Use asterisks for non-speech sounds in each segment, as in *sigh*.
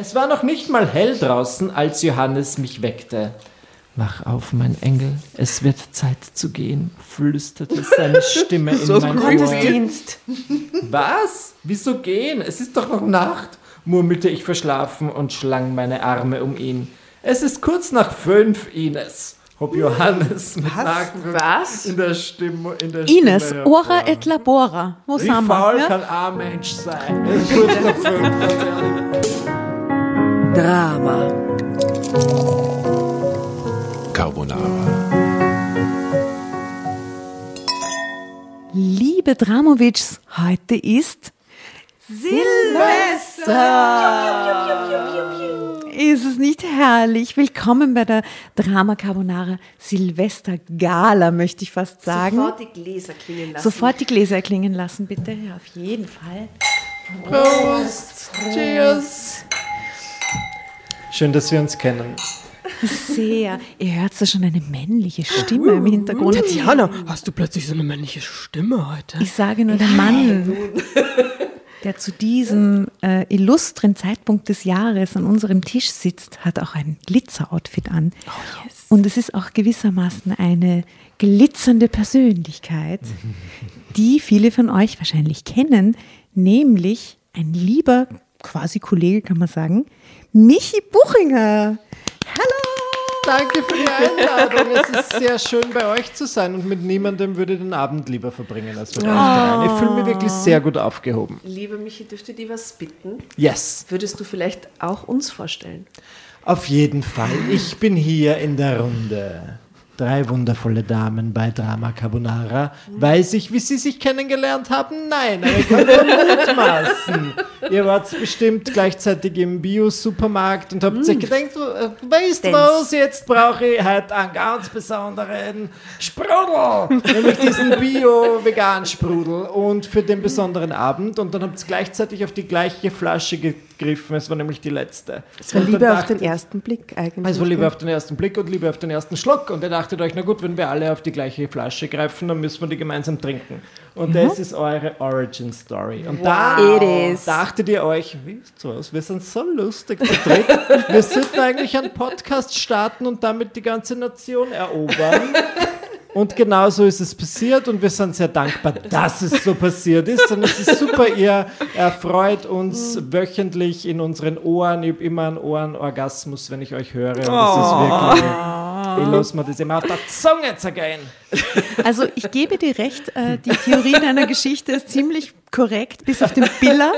Es war noch nicht mal hell draußen, als Johannes mich weckte. Wach auf, mein Engel, es wird Zeit zu gehen, flüsterte *laughs* seine Stimme in mein Ohr. Gottesdienst. Was? Wieso gehen? Es ist doch noch Nacht, murmelte ich verschlafen und schlang meine Arme um ihn. Es ist kurz nach fünf, Ines, hob Johannes mit Nachdruck Was? in der Stimme. In der Ines, Stimme ora et labora. Wo Wie sind faul wir? Ja? kann ein Mensch sein? Es ist kurz nach fünf. Drama. Carbonara. Liebe Dramovics, heute ist Silvester. Ist es nicht herrlich? Willkommen bei der Drama Carbonara Silvester Gala, möchte ich fast sagen. Sofort die Gläser klingen lassen. Sofort die Gläser erklingen lassen, bitte. Ja, auf jeden Fall. Prost. Cheers. Schön, dass wir uns kennen. Sehr. Ihr hört da schon eine männliche Stimme im Hintergrund. Tatjana, hast du plötzlich so eine männliche Stimme heute? Ich sage nur, der Mann, der zu diesem äh, illustren Zeitpunkt des Jahres an unserem Tisch sitzt, hat auch ein Glitzer-Outfit an. Und es ist auch gewissermaßen eine glitzernde Persönlichkeit, die viele von euch wahrscheinlich kennen, nämlich ein lieber, quasi Kollege kann man sagen, Michi Buchinger. Hallo! Danke für die Einladung. Es ist sehr schön, bei euch zu sein und mit niemandem würde ich den Abend lieber verbringen als mit euch dreien. Ich fühle mich wirklich sehr gut aufgehoben. Liebe Michi, dürfte dir was bitten? Yes, Würdest du vielleicht auch uns vorstellen? auf jeden Fall. Ich bin hier in der Runde. Drei wundervolle Damen bei Drama Carbonara. Weiß ich, wie sie sich kennengelernt haben? Nein, aber ich kann nur mutmaßen. *laughs* Ihr wart bestimmt gleichzeitig im Bio-Supermarkt und habt euch gedacht, so, äh, weißt du was, jetzt brauche ich heute einen ganz besonderen Sprudel. Nämlich diesen Bio-Vegan-Sprudel. Und für den besonderen Abend. Und dann habt ihr gleichzeitig auf die gleiche Flasche gegriffen. Es war nämlich die letzte. Das war Liebe auf den ersten Blick eigentlich. es war Liebe auf den ersten Blick und Liebe auf den ersten Schluck. Und ihr dachtet euch, na gut, wenn wir alle auf die gleiche Flasche greifen, dann müssen wir die gemeinsam trinken. Und das ist eure Origin Story. Und da It is. dachtet ihr euch, wisst ihr was, wir sind so lustig. Wir sollten eigentlich einen Podcast starten und damit die ganze Nation erobern. *laughs* Und genau so ist es passiert und wir sind sehr dankbar, dass es so passiert ist. Und es ist super, ihr erfreut uns wöchentlich in unseren Ohren. Ich habe immer einen Ohrenorgasmus, wenn ich euch höre. Und das ist wirklich. Ich lasse mir das immer auf der Zunge zergehen. *laughs* Also ich gebe dir recht, äh, die Theorie deiner Geschichte ist ziemlich korrekt, bis auf den Biller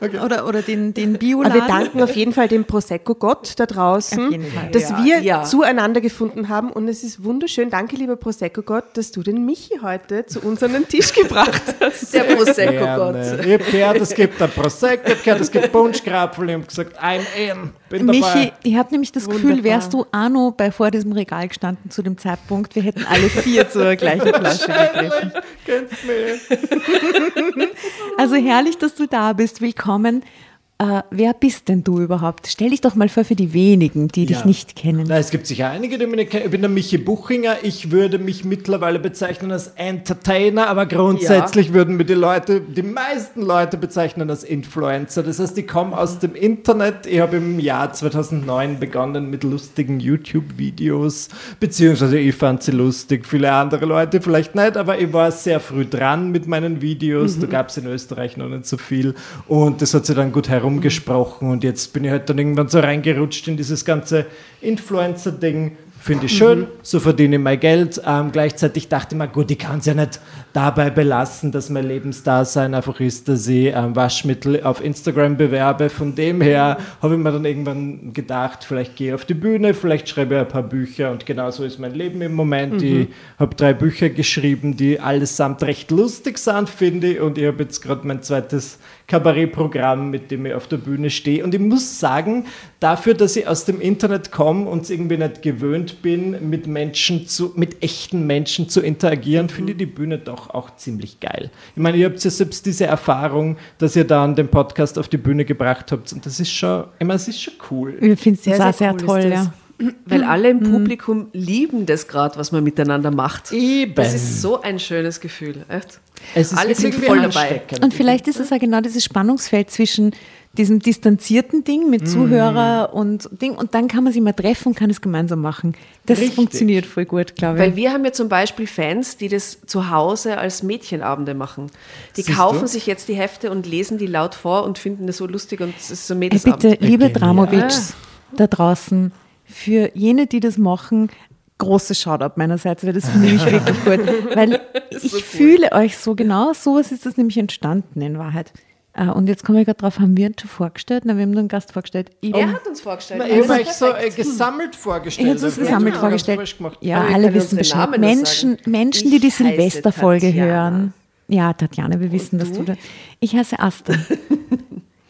*laughs* oder, oder den, den Aber Bioladen. wir danken auf jeden Fall dem Prosecco-Gott da draußen, dass Ja, wir ja. zueinander gefunden haben. Und es ist wunderschön. Danke, lieber Prosecco-Gott, dass du den Michi heute zu uns an den Tisch gebracht hast. Der Prosecco-Gott. Ich habe gehört, es gibt ein Prosecco, ich habe gehört, es gibt Punschkrapfen. Ich habe gesagt, I'm in, bin dabei. Michi, ich habe nämlich das Gefühl, Wunderbar. wärst du Arno bei vor diesem Regal gestanden zu dem Zeitpunkt, wir hätten alle vier zur *laughs* gleichen Flasche gegriffen. *laughs* Also herrlich, dass du da bist. Willkommen. Äh, wer bist denn du überhaupt? Stell dich doch mal vor für die wenigen, die dich Ja. nicht kennen. Na, es gibt sicher einige, die mich nicht kennen. Ich bin der Michi Buchinger. Ich würde mich mittlerweile bezeichnen als Entertainer, aber grundsätzlich würden mir die Leute, die meisten Leute bezeichnen als Influencer. Das heißt, ich komme aus dem Internet. Ich habe im Jahr 2009 begonnen mit lustigen YouTube-Videos, beziehungsweise ich fand sie lustig. Viele andere Leute vielleicht nicht, aber ich war sehr früh dran mit meinen Videos. Da gab es in Österreich noch nicht so viel und das hat sich dann gut herumgesprochen und jetzt bin ich halt dann irgendwann so reingerutscht in dieses ganze Influencer-Ding. Finde ich schön, so verdiene ich mein Geld. Ähm, gleichzeitig dachte ich mir, gut, ich kann es ja nicht dabei belassen, dass mein Lebensdasein einfach ist, dass ich ähm, Waschmittel auf Instagram bewerbe. Von dem her habe ich mir dann irgendwann gedacht, vielleicht gehe ich auf die Bühne, vielleicht schreibe ich ein paar Bücher und genau so ist mein Leben im Moment. Ich habe drei Bücher geschrieben, die allesamt recht lustig sind, finde ich. Und ich habe jetzt gerade mein zweites Kabarettprogramm, mit dem ich auf der Bühne stehe. Und ich muss sagen, dafür, dass ich aus dem Internet komme und es irgendwie nicht gewöhnt bin, mit Menschen zu, mit echten Menschen zu interagieren, finde ich die Bühne doch auch ziemlich geil. Ich meine, ihr habt ja selbst diese Erfahrung, dass ihr dann den Podcast auf die Bühne gebracht habt. Und das ist schon, ich meine, es ist schon cool. Wir finden es Sehr, auch sehr sehr cool toll, ja. *clears throat* Weil alle im Publikum lieben das gerade, was man miteinander macht. Eben. Das ist so ein schönes Gefühl. Echt. Es ist Alle sind voll dabei. Und vielleicht ist es ja genau dieses Spannungsfeld zwischen diesem distanzierten Ding mit Zuhörer und Ding und dann kann man sich mal treffen und kann es gemeinsam machen. Das Richtig. funktioniert voll gut, glaube Weil ich. wir haben ja zum Beispiel Fans, die das zu Hause als Mädchenabende machen. Die Siehst kaufen du? sich jetzt die Hefte und lesen die laut vor und finden das so lustig und es ist so Ey, Mädelsabend. bitte, liebe Genial. Dramovics da draußen, für jene, die das machen, großes Shoutout meinerseits, weil das finde ich wirklich gut. *laughs* Weil ich fühle euch so genau, so ist das nämlich entstanden in Wahrheit. Äh, Und jetzt komme ich gerade drauf, haben wir ihn schon vorgestellt? Nein, wir haben nur einen Gast vorgestellt. Ich, Er hat uns vorgestellt. Na, Ja, eben das euch so äh, gesammelt vorgestellt. Ich habe Das gesammelt vorgestellt. Ja, Aber alle wissen Bescheid. Menschen. Menschen, die die Ich Silvesterfolge hören. Ja, Tatjana, wir wissen, dass du da. Ich heiße Asta. *laughs*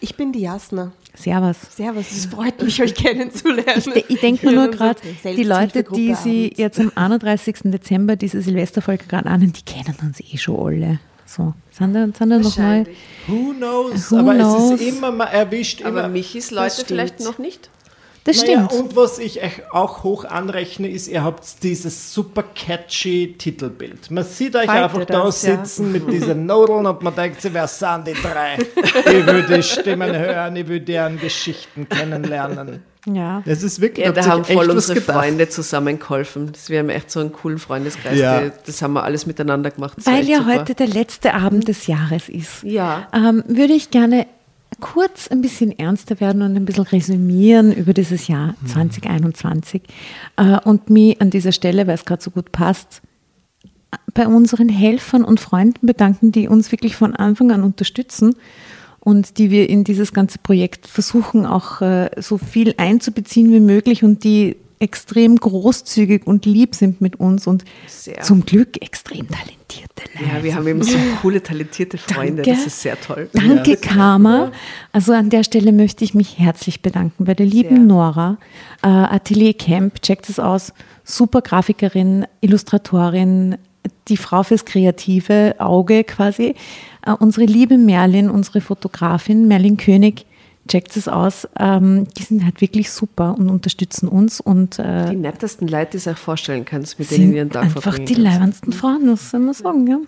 Ich bin die Jasna. Servus. Servus, es freut mich, euch kennenzulernen. Ich, ich denke mir nur gerade, die Leute, die sie jetzt am 31. Dezember diese Silvesterfolge gerade anhören, die kennen uns eh schon alle. So, sind da, sind da noch mal. Wahrscheinlich. Who knows? Who Aber knows? es ist immer, man erwischt Aber immer. Michis Leute vielleicht noch nicht. Das Naja, stimmt. und was ich euch auch hoch anrechne, ist, ihr habt dieses super catchy Titelbild. Man sieht euch Heute einfach da das, ja. sitzen mit diesen *laughs* Nudeln und man denkt sich, wer sind die drei? *laughs* Ich will die Stimmen hören, ich will deren Geschichten kennenlernen. Ja. Das ist wirklich, Ja, da haben voll unsere. Freunde zusammengeholfen. Das, wir haben echt so einen coolen Freundeskreis. Ja. Das haben wir alles miteinander gemacht. Das Weil ja super. heute der letzte Abend des Jahres ist. Ja. ähm, würde ich gerne kurz ein bisschen ernster werden und ein bisschen resümieren über dieses Jahr 2021 äh, und mich an dieser Stelle, weil es gerade so gut passt, bei unseren Helfern und Freunden bedanken, die uns wirklich von Anfang an unterstützen und die wir in dieses ganze Projekt versuchen, auch äh, so viel einzubeziehen wie möglich und die extrem großzügig und lieb sind mit uns und Sehr. zum Glück extrem talentierte Leute. Ja, wir haben eben so *laughs* coole, talentierte Freunde. Danke. Das ist sehr toll. Danke, Karma. Also an der Stelle möchte ich mich herzlich bedanken bei der lieben Sehr. Nora. Äh, Atelier Camp, checkt es aus. Super Grafikerin, Illustratorin, die Frau fürs kreative Auge quasi. Äh, unsere liebe Merlin, unsere Fotografin, Merlin König, checkt es aus. Ähm, die sind halt wirklich super und unterstützen uns und äh, Die nettesten Leute, die du auch vorstellen kannst, mit denen wir einen Tag einfach verbringen die kannst. leibendsten Frauen, muss man sagen. Ja.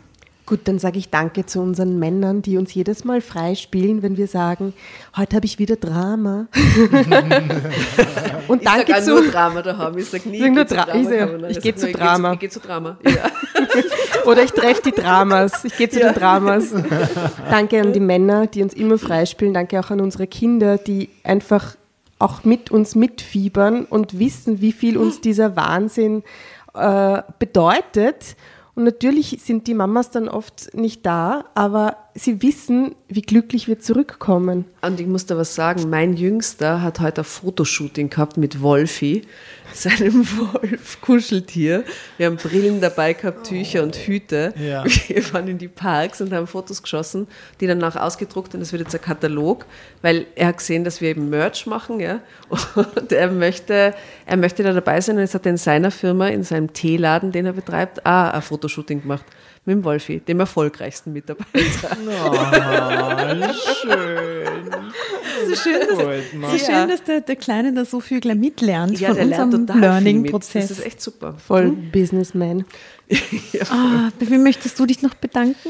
Gut, dann sage ich Danke zu unseren Männern, die uns jedes Mal freispielen, wenn wir sagen, heute habe ich wieder Drama. *laughs* Und Ich danke auch nur zu, Drama daheim. Ich sag nie, Sag nur zu Dra- ich sag, Carbonara. ich sag geh nur, zu Drama. Ich gehe zu Drama. Ja. *laughs* oder ich treffe die Dramas. Ich gehe zu den Dramas. *laughs* Danke an die Männer, die uns immer freispielen. Danke auch an unsere Kinder, die einfach auch mit uns mitfiebern und wissen, wie viel uns dieser Wahnsinn äh, bedeutet. Und natürlich sind die Mamas dann oft nicht da, aber sie wissen, wie glücklich wir zurückkommen. Und ich muss da was sagen, mein Jüngster hat heute ein Fotoshooting gehabt mit Wolfi, seinem Wolf-Kuscheltier. Wir haben Brillen dabei gehabt, Tücher und Hüte. Ja. Wir waren in die Parks und haben Fotos geschossen, die danach ausgedruckt und es wird jetzt ein Katalog, weil er hat gesehen, dass wir eben Merch machen, ja. Und er möchte, er möchte da dabei sein und jetzt hat er in seiner Firma, in seinem Teeladen, den er betreibt, auch ein Fotoshooting gemacht. Mit dem Wolfi, dem erfolgreichsten Mitarbeiter. Schön. So schön, dass, Gut, so schön, dass der, der Kleine da so viel gleich mitlernt Ja, von unserem. Learning-Prozess. Das ist echt super. Voll Businessman. *laughs* Ah, bei wem möchtest du dich noch bedanken?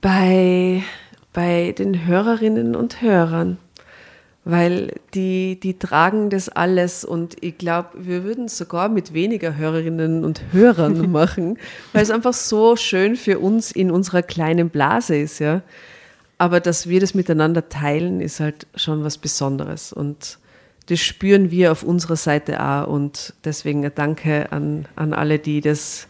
bei, bei den Hörerinnen und Hörern, weil die, die tragen das alles und ich glaube, wir würden es sogar mit weniger Hörerinnen und Hörern *laughs* machen, weil es einfach so schön für uns in unserer kleinen Blase ist, ja. Aber dass wir das miteinander teilen, ist halt schon was Besonderes und das spüren wir auf unserer Seite auch und deswegen ein Danke an, an alle, die das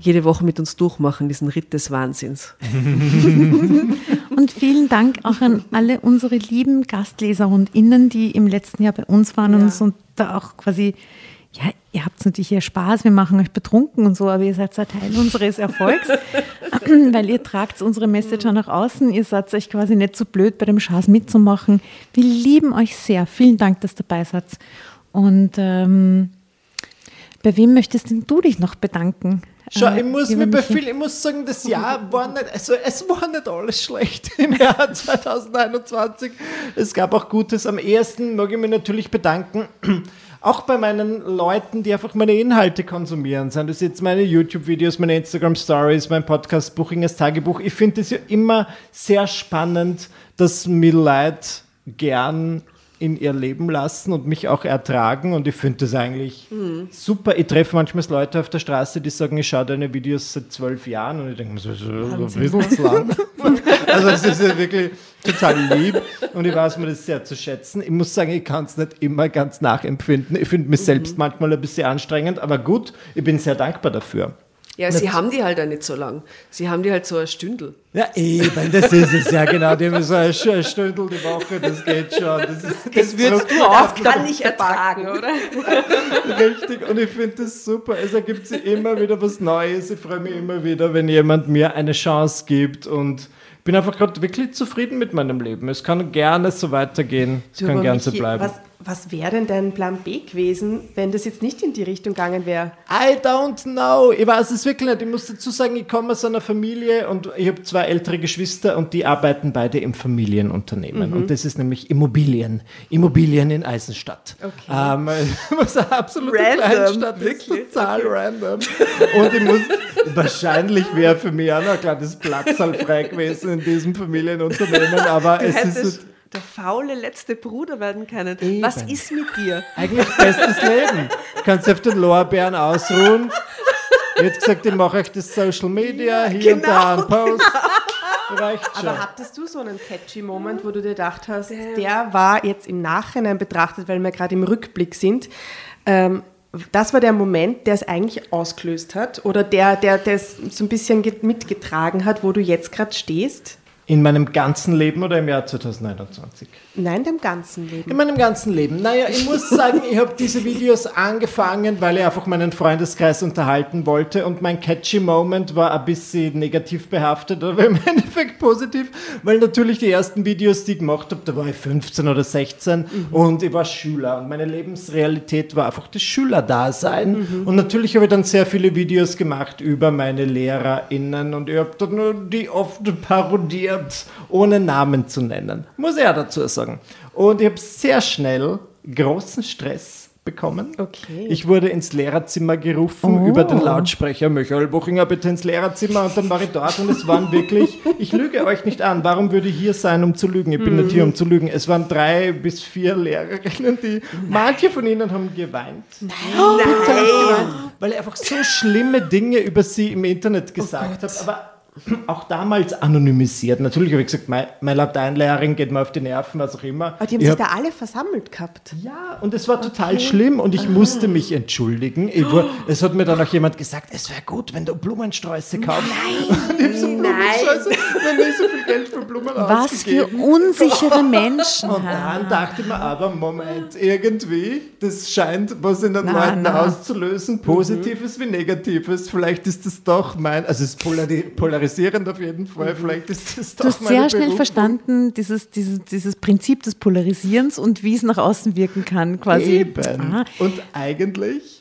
jede Woche mit uns durchmachen, diesen Ritt des Wahnsinns. *laughs* *laughs* Und vielen Dank auch an alle unsere lieben Gastleser und Innen, die im letzten Jahr bei uns waren und uns und da auch quasi, ja, ihr habt natürlich hier Spaß, wir machen euch betrunken und so, aber ihr seid ein Teil unseres Erfolgs, *laughs* weil ihr tragt unsere Message auch nach außen, ihr seid euch quasi nicht so blöd, bei dem Schaß mitzumachen. Wir lieben euch sehr. Vielen Dank, dass ihr dabei seid. Und ähm, Bei wem möchtest denn du dich noch bedanken? Schau, Äh, ich muss mir bei viel, ich muss sagen, das Jahr war nicht, also es war nicht alles schlecht *laughs* im Jahr 2021. Es gab auch Gutes. Am ersten mag ich mich natürlich bedanken, *clears throat* auch bei meinen Leuten, die einfach meine Inhalte konsumieren. Sind das jetzt meine YouTube-Videos, meine Instagram-Stories, mein Podcast Buchingers Tagebuch. Ich finde es ja immer sehr spannend, dass mir Leute gern in ihr Leben lassen und mich auch ertragen. Und ich finde das eigentlich super. Ich treffe manchmal Leute auf der Straße, die sagen, ich schaue deine Videos seit zwölf Jahren. Und ich denke mir so, so, so ist lang. *laughs* also es ist ja wirklich total lieb. Und ich weiß mir das sehr zu schätzen. Ich muss sagen, ich kann es nicht immer ganz nachempfinden. Ich finde mich selbst manchmal ein bisschen anstrengend. Aber gut, ich bin sehr dankbar dafür. Ja, sie haben die halt auch nicht so lang. Sie haben die halt so ein Stündel. Ja, eben, das ist es ja genau. Die haben so ein Stündel die Woche, das geht schon. Das, ist, das würdest du auch Kann ich ertragen, oder? *laughs* Richtig, und ich finde das super. Es ergibt sich immer wieder was Neues. Ich freue mich immer wieder, wenn jemand mir eine Chance gibt und bin einfach gerade wirklich zufrieden mit meinem Leben. Es kann gerne so weitergehen. Es Du, kann gerne so bleiben. Was, was wäre denn dein Plan B gewesen, wenn das jetzt nicht in die Richtung gegangen wäre? I don't know. Ich weiß es wirklich nicht. Ich muss dazu sagen, ich komme aus einer Familie und ich habe zwei ältere Geschwister und die arbeiten beide im Familienunternehmen. Und das ist nämlich Immobilien. Immobilien in Eisenstadt. Okay. Ähm, was eine absolute Random, Kleinstadt ist. wirklich. Total random. Und ich muss, wahrscheinlich wäre für mich auch noch ein kleines Platzal frei gewesen in diesem Familienunternehmen, aber Du es ist der faule letzte Bruder werden können. Eben. Was ist mit dir? Eigentlich bestes Leben. Du kannst auf den Lorbeeren ausruhen. Jetzt gesagt, ich mache euch das Social Media, hier und da einen Post. Reicht schon. Aber hattest du so einen catchy Moment, wo du dir gedacht hast, der war jetzt im Nachhinein betrachtet, weil wir gerade im Rückblick sind, ähm, das war der Moment, der es eigentlich ausgelöst hat oder der, der das so ein bisschen ge- mitgetragen hat, wo du jetzt gerade stehst? In meinem ganzen Leben oder im Jahr 2021? Nein, dem ganzen Leben. In meinem ganzen Leben. Naja, ich muss sagen, ich habe diese Videos angefangen, weil ich einfach meinen Freundeskreis unterhalten wollte und mein catchy Moment war ein bisschen negativ behaftet, aber im *laughs* Endeffekt positiv, weil natürlich die ersten Videos, die ich gemacht habe, da war ich 15 oder 16 und ich war Schüler und meine Lebensrealität war einfach das Schülerdasein und natürlich habe ich dann sehr viele Videos gemacht über meine LehrerInnen und ich habe dann die oft parodiert, ohne Namen zu nennen. Muss ich ja dazu sagen. Und ich habe sehr schnell großen Stress bekommen. Okay. Ich wurde ins Lehrerzimmer gerufen über den Lautsprecher. Michael Buchinger, bitte ins Lehrerzimmer. Und dann war ich dort und es waren wirklich, *laughs* ich lüge euch nicht an, warum würde ich hier sein, um zu lügen? Ich bin nicht hier, um zu lügen. Es waren drei bis vier Lehrerinnen, die, manche von ihnen haben geweint. Nein. Weil ich einfach so schlimme Dinge über sie im Internet gesagt habe. Aber *clears throat* auch damals anonymisiert. Natürlich habe ich gesagt, meine, meine Lateinlehrerin geht mir auf die Nerven, was auch immer. Aber die haben Ich sich hab- da alle versammelt gehabt. ja, und es war total schlimm und ich musste mich entschuldigen. War, es hat mir dann auch jemand gesagt, es wäre gut, wenn du Blumensträuße kaufst. Nein, und *laughs* ich so Blumensträuße, noch nie so viel Geld für Blumen Was für unsichere *laughs* Menschen. Und dann dachte ich mir aber, Moment, irgendwie, das scheint was in den Na, Leuten na. auszulösen, Positives wie Negatives. Vielleicht ist das doch mein, also es ist polari polarisierend auf jeden Fall, vielleicht ist das doch Du hast sehr schnell Berufung. verstanden, dieses, dieses, dieses Prinzip des Polarisierens und wie es nach außen wirken kann, quasi. Eben. Ah. Und eigentlich.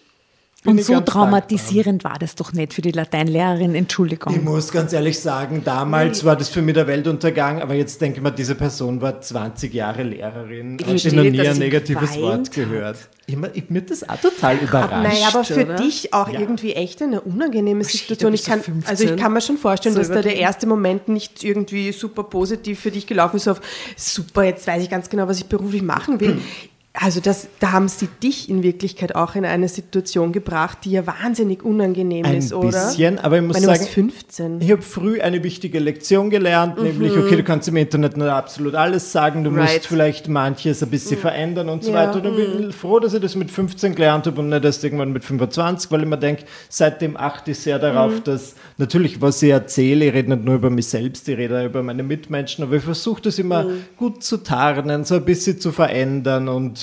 Bin Und ich so traumatisierend war das doch nicht für die Lateinlehrerin, Ich Entschuldigung. muss ganz ehrlich sagen, damals war das für mich der Weltuntergang, aber jetzt denke ich mal, diese Person war 20 Jahre Lehrerin. Ich verstehe habe noch nie ein negatives Wort gehört. Immer, ich, mir hat das auch total überrascht. Naja, aber für oder? dich auch Ja. irgendwie echt eine unangenehme Situation. Ich kann, so 15. also ich kann mir schon vorstellen, So dass da der erste Moment nicht irgendwie super positiv für dich gelaufen ist, auf super, jetzt weiß ich ganz genau, was ich beruflich machen will. *clears throat* Also das, da haben sie dich in Wirklichkeit auch in eine Situation gebracht, die ja wahnsinnig unangenehm Ein ist, oder? bisschen, aber ich muss Weil sagen, warst 15. ich habe früh eine wichtige Lektion gelernt, nämlich, okay, du kannst im Internet nicht absolut alles sagen, du Mhm. Right. musst vielleicht manches ein bisschen verändern und so Ja, weiter. Und ich bin froh, dass ich das mit 15 gelernt habe und nicht erst irgendwann mit 25, weil ich mir denke, seitdem achte ich sehr darauf, Mhm. dass natürlich, was ich erzähle, ich rede nicht nur über mich selbst, ich rede auch über meine Mitmenschen, aber ich versuche das immer Mhm. gut zu tarnen, so ein bisschen zu verändern und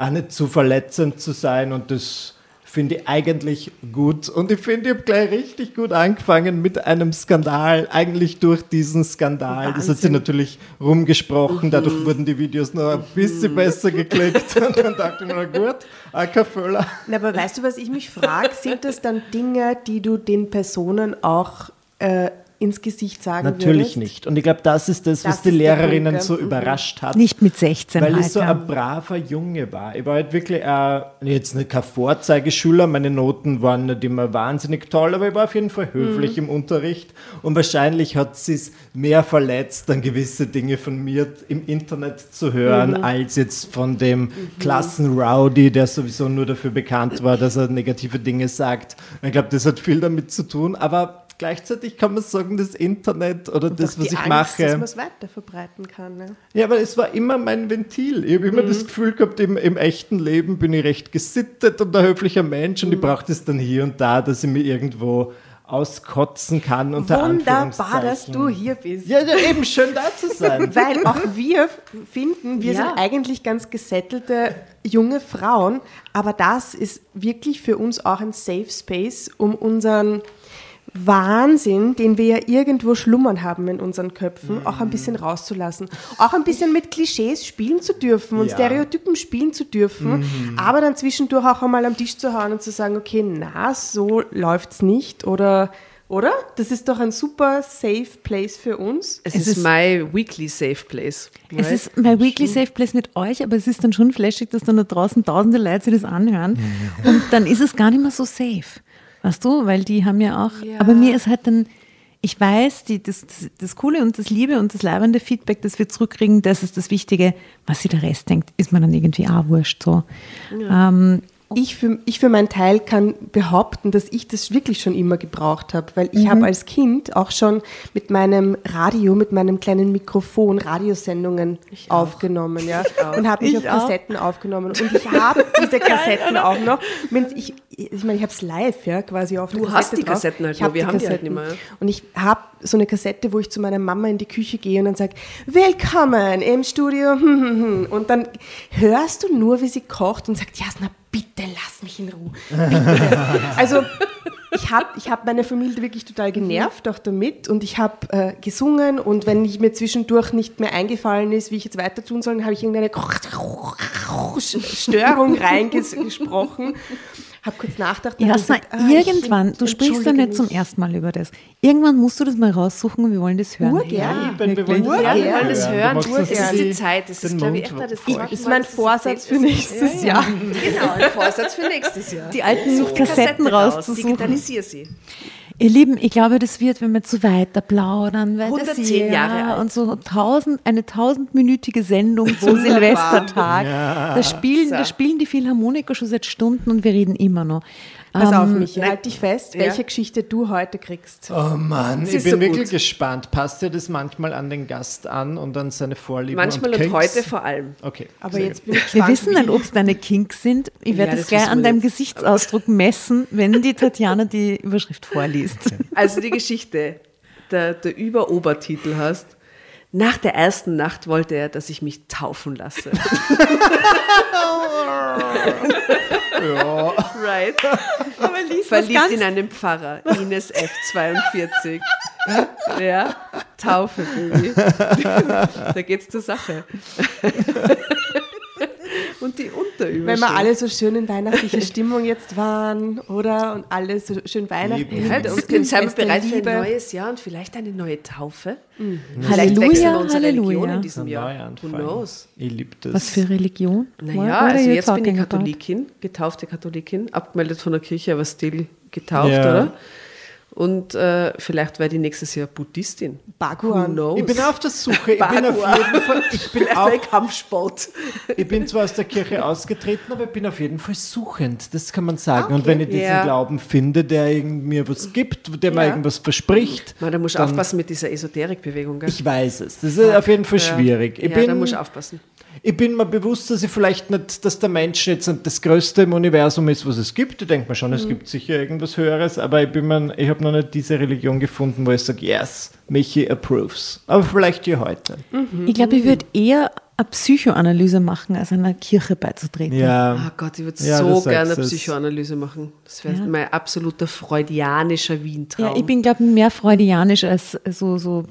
auch nicht zu verletzend zu sein und das finde ich eigentlich gut. Und ich finde, ich habe gleich richtig gut angefangen mit einem Skandal, eigentlich durch diesen Skandal. Das hat sich natürlich rumgesprochen, dadurch wurden die Videos noch ein bisschen besser geklickt. *laughs* Und dann dachte ich mir, gut, Füller. Na, aber weißt du, was ich mich frage? Sind das dann Dinge, die du den Personen auch äh, ins Gesicht sagen Natürlich würdest? nicht. Und ich glaube, das ist das, was Das die ist der Lehrerinnen Punkt, so. Mhm. überrascht hat. Nicht mit 16 Weil halt, ich so ein braver Junge war. Ich war halt wirklich äh, jetzt nicht kein Vorzeigeschüler, meine Noten waren nicht immer wahnsinnig toll, aber ich war auf jeden Fall höflich Mhm. im Unterricht und wahrscheinlich hat sie es mehr verletzt, dann gewisse Dinge von mir im Internet zu hören, Mhm. als jetzt von dem Klassenrowdy, der sowieso nur dafür bekannt war, dass er negative Dinge sagt. Ich glaube, das hat viel damit zu tun, aber gleichzeitig kann man sagen, das Internet oder das, Doch was ich Angst, mache. dass man es weiter verbreiten kann. Ne? Ja, aber es war immer mein Ventil. Ich habe immer Mhm. das Gefühl gehabt, im, im echten Leben bin ich recht gesittet und ein höflicher Mensch und ich Mhm. brauchte es dann hier und da, dass ich mich irgendwo auskotzen kann. Unter Wunderbar, dass du hier bist. Ja, ja, eben schön da zu sein. *laughs* Weil auch wir finden, wir Ja. sind eigentlich ganz gesettelte junge Frauen, aber das ist wirklich für uns auch ein Safe Space, um unseren Wahnsinn, den wir ja irgendwo schlummern haben in unseren Köpfen, auch ein bisschen rauszulassen. Auch ein bisschen mit Klischees spielen zu dürfen und Ja. Stereotypen spielen zu dürfen, aber dann zwischendurch auch einmal am Tisch zu hauen und zu sagen, okay, na, so läuft's nicht oder oder? Das ist doch ein super safe place für uns. Es, Es ist, ist- my weekly safe place. Es right? ist mein Weekly Safe Place mit euch, aber es ist dann schon flashig, dass dann da draußen tausende Leute sich das anhören. Und dann ist es gar nicht mehr so safe. Weißt du? Weil die haben ja auch. Ja. Aber mir ist halt dann, ich weiß, die, das, das, das Coole und das Liebe und das leibende Feedback, das wir zurückkriegen, das ist das Wichtige. Was sich der Rest denkt, ist mir dann irgendwie auch wurscht. So. Ähm, Ich für, ich für meinen Teil kann behaupten, dass ich das wirklich schon immer gebraucht habe, weil ich habe als Kind auch schon mit meinem Radio, mit meinem kleinen Mikrofon Radiosendungen aufgenommen, ja, und habe mich Ich auf auch. Kassetten aufgenommen und ich habe diese *laughs* Kassetten auch noch. Ich ich meine, ich habe es live, ja, quasi auf der Du hast die drauf. Kassetten halt Ich nur, wir haben die halt nicht mehr, ja. Und ich habe so eine Kassette, wo ich zu meiner Mama in die Küche gehe und dann sage, willkommen im Studio. *laughs* Und dann hörst du nur, wie sie kocht und sagt, Jasna, bitte lass mich in Ruhe. Also ich habe ich hab meine Familie wirklich total genervt, auch damit. Und ich habe äh, gesungen und wenn ich mir zwischendurch nicht mehr eingefallen ist, wie ich jetzt weiter tun soll, habe ich irgendeine Störung reingesprochen. Habe kurz nachgedacht. Jasna, gesagt, ah, ich irgendwann, du sprichst ja nicht zum ersten Mal über das. Irgendwann musst du das mal raussuchen und wir wollen das hören. Urgern. Eben, wir wollen Urgern. das Ja, wir wollen das hören. Es ist die Zeit. Das ist, glaube ich, echt das Ist Mal, mein Vorsatz für nächstes Jahr. Genau, ein Vorsatz für nächstes Jahr. Die alten Kassetten raus, rauszusuchen. Digitalisier sie. Ihr Lieben, ich glaube, das wird, wenn wir zu weiter plaudern, weiter 110 sehen, Jahre alt. und so tausend, eine tausendminütige Sendung zum *laughs* Silvestertag. Da, spielen, da spielen die Philharmoniker schon seit Stunden und wir reden immer noch. Pass auf, Ähm, Michi, halt dich fest, Ja. welche Geschichte du heute kriegst. Oh Mann, ich ist bin so wirklich gut. gespannt. Passt dir das manchmal an den Gast an und an seine Vorlieben Manchmal und und heute vor allem. Okay. Aber sehr jetzt bin ich Wir gespannt. wissen nicht, ob es deine Kinks sind. Ich werde Ja, das das gleich an wir deinem. Gesichtsausdruck messen, wenn die Tatjana die Überschrift vorliest. Also die Geschichte, der, der Über-Obertitel hast. Nach der ersten Nacht wollte er, dass ich mich taufen lasse. *laughs* *laughs* *laughs* Ja. Right. Aber lies Verliebt in einen Pfarrer, Ines F42. *laughs* Ja, Taufe, Baby. *laughs* Da geht's zur Sache. Und die Unterüberschrift. Wenn wir alle so schön in weihnachtlicher Stimmung jetzt waren, oder? Und alle so schön Weihnachten Eben. Ja, hinter uns, und sind wir bereit für ein neues Jahr und vielleicht eine neue Taufe? Vielleicht Halleluja, wechseln wir unsere Religion Halleluja. in diesem Jahr. Who knows? Ich liebe das. Was für Religion? Naja, also jetzt bin ich? Katholikin, getaufte Katholikin, abgemeldet von der Kirche, aber still getauft, Ja. oder? Und äh, vielleicht werde ich nächstes Jahr Buddhistin. Baguan. Who knows? ich bin auf der Suche. Ich bin auf jeden Fall. Ich bin, auch, Kampfsport. ich bin zwar aus der Kirche ausgetreten, aber ich bin auf jeden Fall suchend. Das kann man sagen. Und wenn ich diesen Ja. Glauben finde, der mir was gibt, der mir Ja. irgendwas verspricht, Man, da musst du aufpassen mit dieser Esoterikbewegung, gell? ich weiß es. Das ist auf jeden Fall schwierig. Ich ja, da bin, musst du aufpassen. Ich bin mir bewusst, dass ich vielleicht nicht, dass der Mensch jetzt das Größte im Universum ist, was es gibt. Ich denke mir schon, es gibt sicher irgendwas Höheres, aber ich bin mir, ich habe noch nicht diese Religion gefunden, wo ich sage, yes, Michi approves. Aber vielleicht hier heute. Ich glaube, ich würde eher eine Psychoanalyse machen, als einer Kirche beizutreten. Ja. Ah Gott, ich würde Ja, so gerne du's. Psychoanalyse machen. Das wäre Ja. mein absoluter freudianischer Wientraum. Ja, ich bin, glaube ich, mehr freudianisch als so, so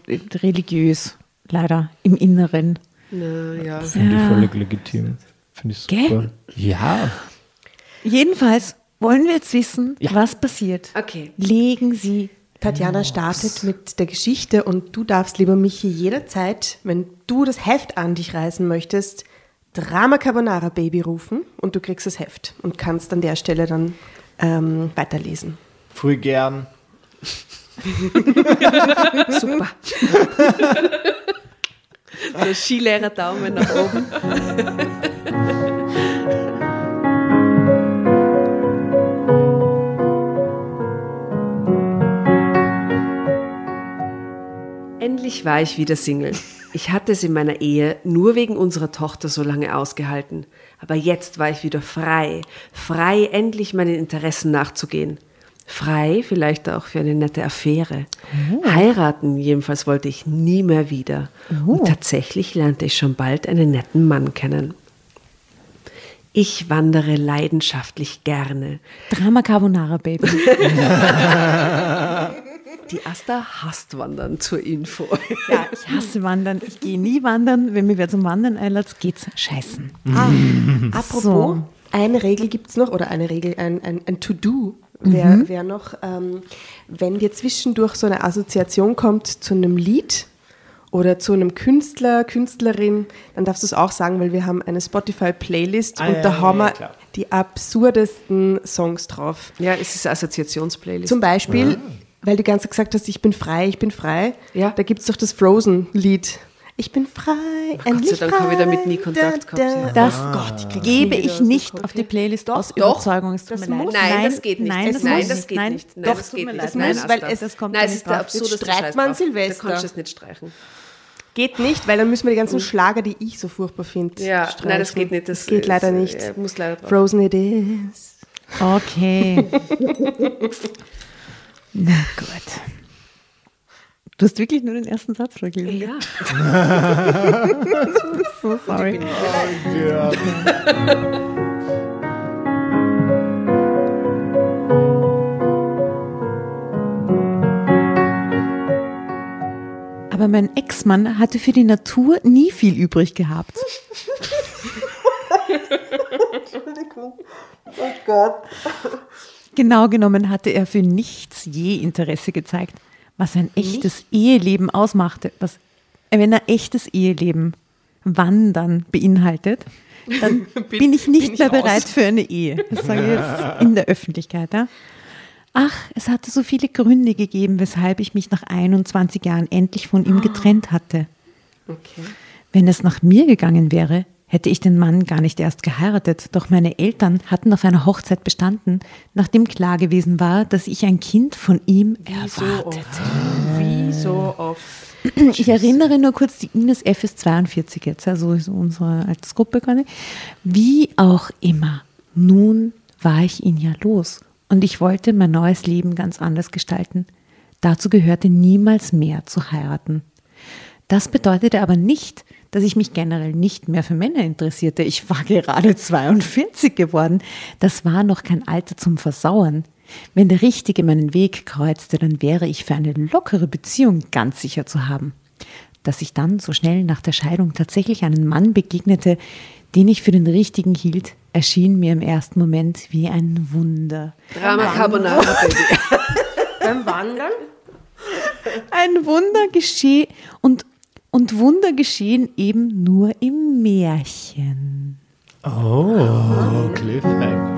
religiös, leider, im Inneren. Na, ja. Finde Ja. ich völlig legitim. Finde ich Gell? super. Ja. Jedenfalls wollen wir jetzt wissen, Ja. was passiert. Okay. Legen Sie Tatjana startet mit der Geschichte und du darfst, lieber Michi, jederzeit, wenn du das Heft an dich reißen möchtest, Drama Carbonara Baby rufen und du kriegst das Heft und kannst an der Stelle dann ähm, weiterlesen. Früh gern. *laughs* Super. *laughs* *laughs* Der Skilehrer Daumen nach oben. *laughs* Endlich war ich wieder Single. Ich hatte es in meiner Ehe nur wegen unserer Tochter so lange ausgehalten. Aber jetzt war ich wieder frei. Frei, endlich meinen Interessen nachzugehen. Frei, vielleicht auch für eine nette Affäre. Heiraten, jedenfalls wollte ich nie mehr wieder. Und tatsächlich lernte ich schon bald einen netten Mann kennen. Ich wandere leidenschaftlich gerne. Drama Carbonara Baby. *laughs* Die Asta hasst Wandern zur Info. Ja, ich hasse Wandern. Ich gehe nie wandern. Wenn mir wer zum Wandern einlädt, geht's scheißen. Ah, apropos, So. Eine Regel gibt es noch, oder eine Regel, ein, ein, ein To-Do wäre wär noch, ähm, wenn dir zwischendurch so eine Assoziation kommt zu einem Lied oder zu einem Künstler, Künstlerin, dann darfst du es auch sagen, weil wir haben eine Spotify-Playlist Ah, und ja, da ja, haben ja, wir klar. die absurdesten Songs drauf. Ja, es ist eine Assoziationsplaylist. Zum Beispiel, weil du ganz gesagt hast, ich bin frei, ich bin frei. Ja. Da gibt es doch das Frozen-Lied. Ich bin frei, Gott endlich sei Dank habe ich damit nie Kontakt da, gehabt, da. ja. Das Gott, ich krieg's gebe ich aus nicht auf die Playlist aus Doch, Überzeugung. Es tut das mir leid. muss- Nein, das geht nicht. Nein, das, das nein, das geht Nein, nicht. Nein, doch, das tut geht mir nicht. leid. Das Nein, muss, weil es- das kommt Nein, es nicht ist der streikt Scheiß man. Silvester. Da kannst du es nicht streichen. Geht nicht, weil dann müssen wir die ganzen Schlager, die ich so furchtbar finde, Ja, streichen. nein, das geht nicht. Das, geht leider ist, nicht. äh, muss leider drauf. Frozen it is. Okay. *laughs* Na gut. Du hast wirklich nur den ersten Satz vorgelesen. Ja. *laughs* So sorry. Aber mein Ex-Mann hatte für die Natur nie viel übrig gehabt. Genau genommen hatte er für nichts je Interesse gezeigt, was ein echtes Eheleben ausmachte. Was, wenn ein echtes Eheleben Wandern beinhaltet, dann *laughs* bin, ich nicht bin ich mehr aus. bereit für eine Ehe. Das sage ich jetzt in der Öffentlichkeit. Ja? Ach, es hatte so viele Gründe gegeben, weshalb ich mich nach 21 Jahren endlich von ihm getrennt hatte. Okay. Wenn es nach mir gegangen wäre, hätte ich den Mann gar nicht erst geheiratet. Doch meine Eltern hatten auf einer Hochzeit bestanden, nachdem klar gewesen war, dass ich ein Kind von ihm So erwartete. oft. Wie so oft. *clears throat* Ich erinnere nur kurz, die Ines F ist 42 jetzt, also ist unsere Altersgruppe quasi. Wie auch immer, nun war ich ihn ja los und ich wollte mein neues Leben ganz anders gestalten. Dazu gehörte niemals mehr zu heiraten. Das bedeutete aber nicht, dass ich mich generell nicht mehr für Männer interessierte. Ich war *laughs* gerade 42 geworden. Das war noch kein Alter zum Versauern. Wenn der Richtige meinen Weg kreuzte, dann wäre ich für eine lockere Beziehung ganz sicher zu haben. Dass ich dann so schnell nach der Scheidung tatsächlich einen Mann begegnete, den ich für den Richtigen hielt, erschien mir im ersten Moment wie ein Wunder. Drama Carbonara, Baby. *laughs* Beim Wandern? Ein Wunder geschehen und, und Wunder geschehen eben nur im Märchen. Oh, Cliffhanger.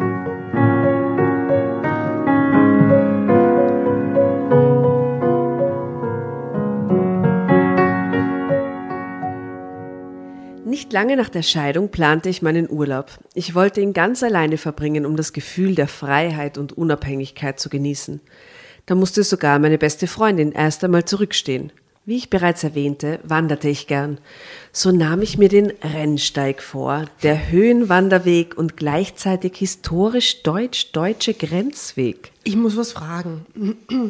Nicht lange nach der Scheidung plante ich meinen Urlaub. Ich wollte ihn ganz alleine verbringen, um das Gefühl der Freiheit und Unabhängigkeit zu genießen. Da musste sogar meine beste Freundin erst einmal zurückstehen. Wie ich bereits erwähnte, wanderte ich gern. So nahm ich mir den Rennsteig vor, der Höhenwanderweg und gleichzeitig historisch deutsch-deutsche Grenzweg. Ich muss was fragen.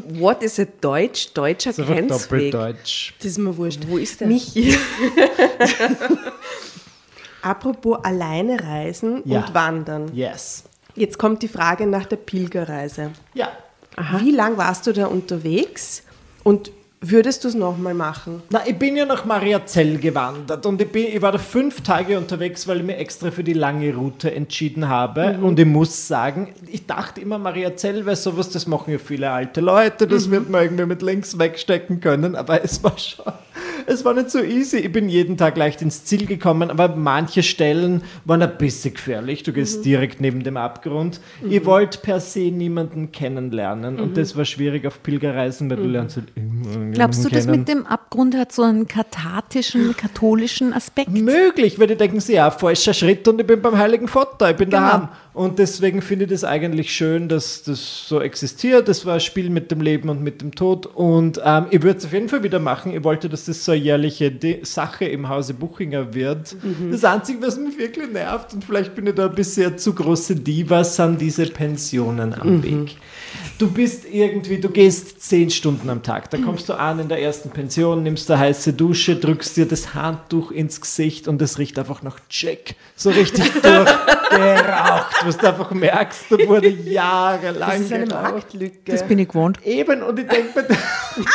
What is a deutsch-deutscher einfach Grenzweg? doppeldeutsch. Das ist mir wurscht. Wo ist der? Mich, *laughs* Apropos alleine reisen Ja. und wandern. Yes. Jetzt kommt die Frage nach der Pilgerreise. Ja. Wie lang warst du da unterwegs und würdest du es nochmal machen? Na, ich bin ja nach Mariazell gewandert und ich, bin, ich war da fünf Tage unterwegs, weil ich mir extra für die lange Route entschieden habe. Und ich muss sagen, ich dachte immer, Mariazell wäre sowas, das machen ja viele alte Leute, das wird man irgendwie mit links wegstecken können, aber es war schon, es war nicht so easy. Ich bin jeden Tag leicht ins Ziel gekommen, aber manche Stellen waren ein bisschen gefährlich. Du gehst direkt neben dem Abgrund. Ich wollte per se niemanden kennenlernen und das war schwierig auf Pilgerreisen, weil du lernst halt immer Glaubst du, das kennen. mit dem Abgrund hat so einen kathartischen, katholischen Aspekt? Möglich, weil die denken sie, ja, falscher Schritt und ich bin beim Heiligen Vater, ich bin Genau. daheim. Und deswegen finde ich das eigentlich schön, dass das so existiert. Das war ein Spiel mit dem Leben und mit dem Tod. Und ähm, ich würde es auf jeden Fall wieder machen. Ich wollte, dass das so eine jährliche De Sache im Hause Buchinger wird. Das Einzige, was mich wirklich nervt, und vielleicht bin ich da ein bisschen zu große Diva, sind diese Pensionen am Weg. Du bist irgendwie, du gehst zehn Stunden am Tag. Da kommst du an in der ersten Pension, nimmst eine heiße Dusche, drückst dir das Handtuch ins Gesicht und es riecht einfach nach Jack. So richtig *laughs* durchgeraucht, was du einfach merkst, da wurde jahrelang Das ist eine geraucht. Marktlücke. Das bin ich gewohnt. Eben, und ich denke mir, *laughs*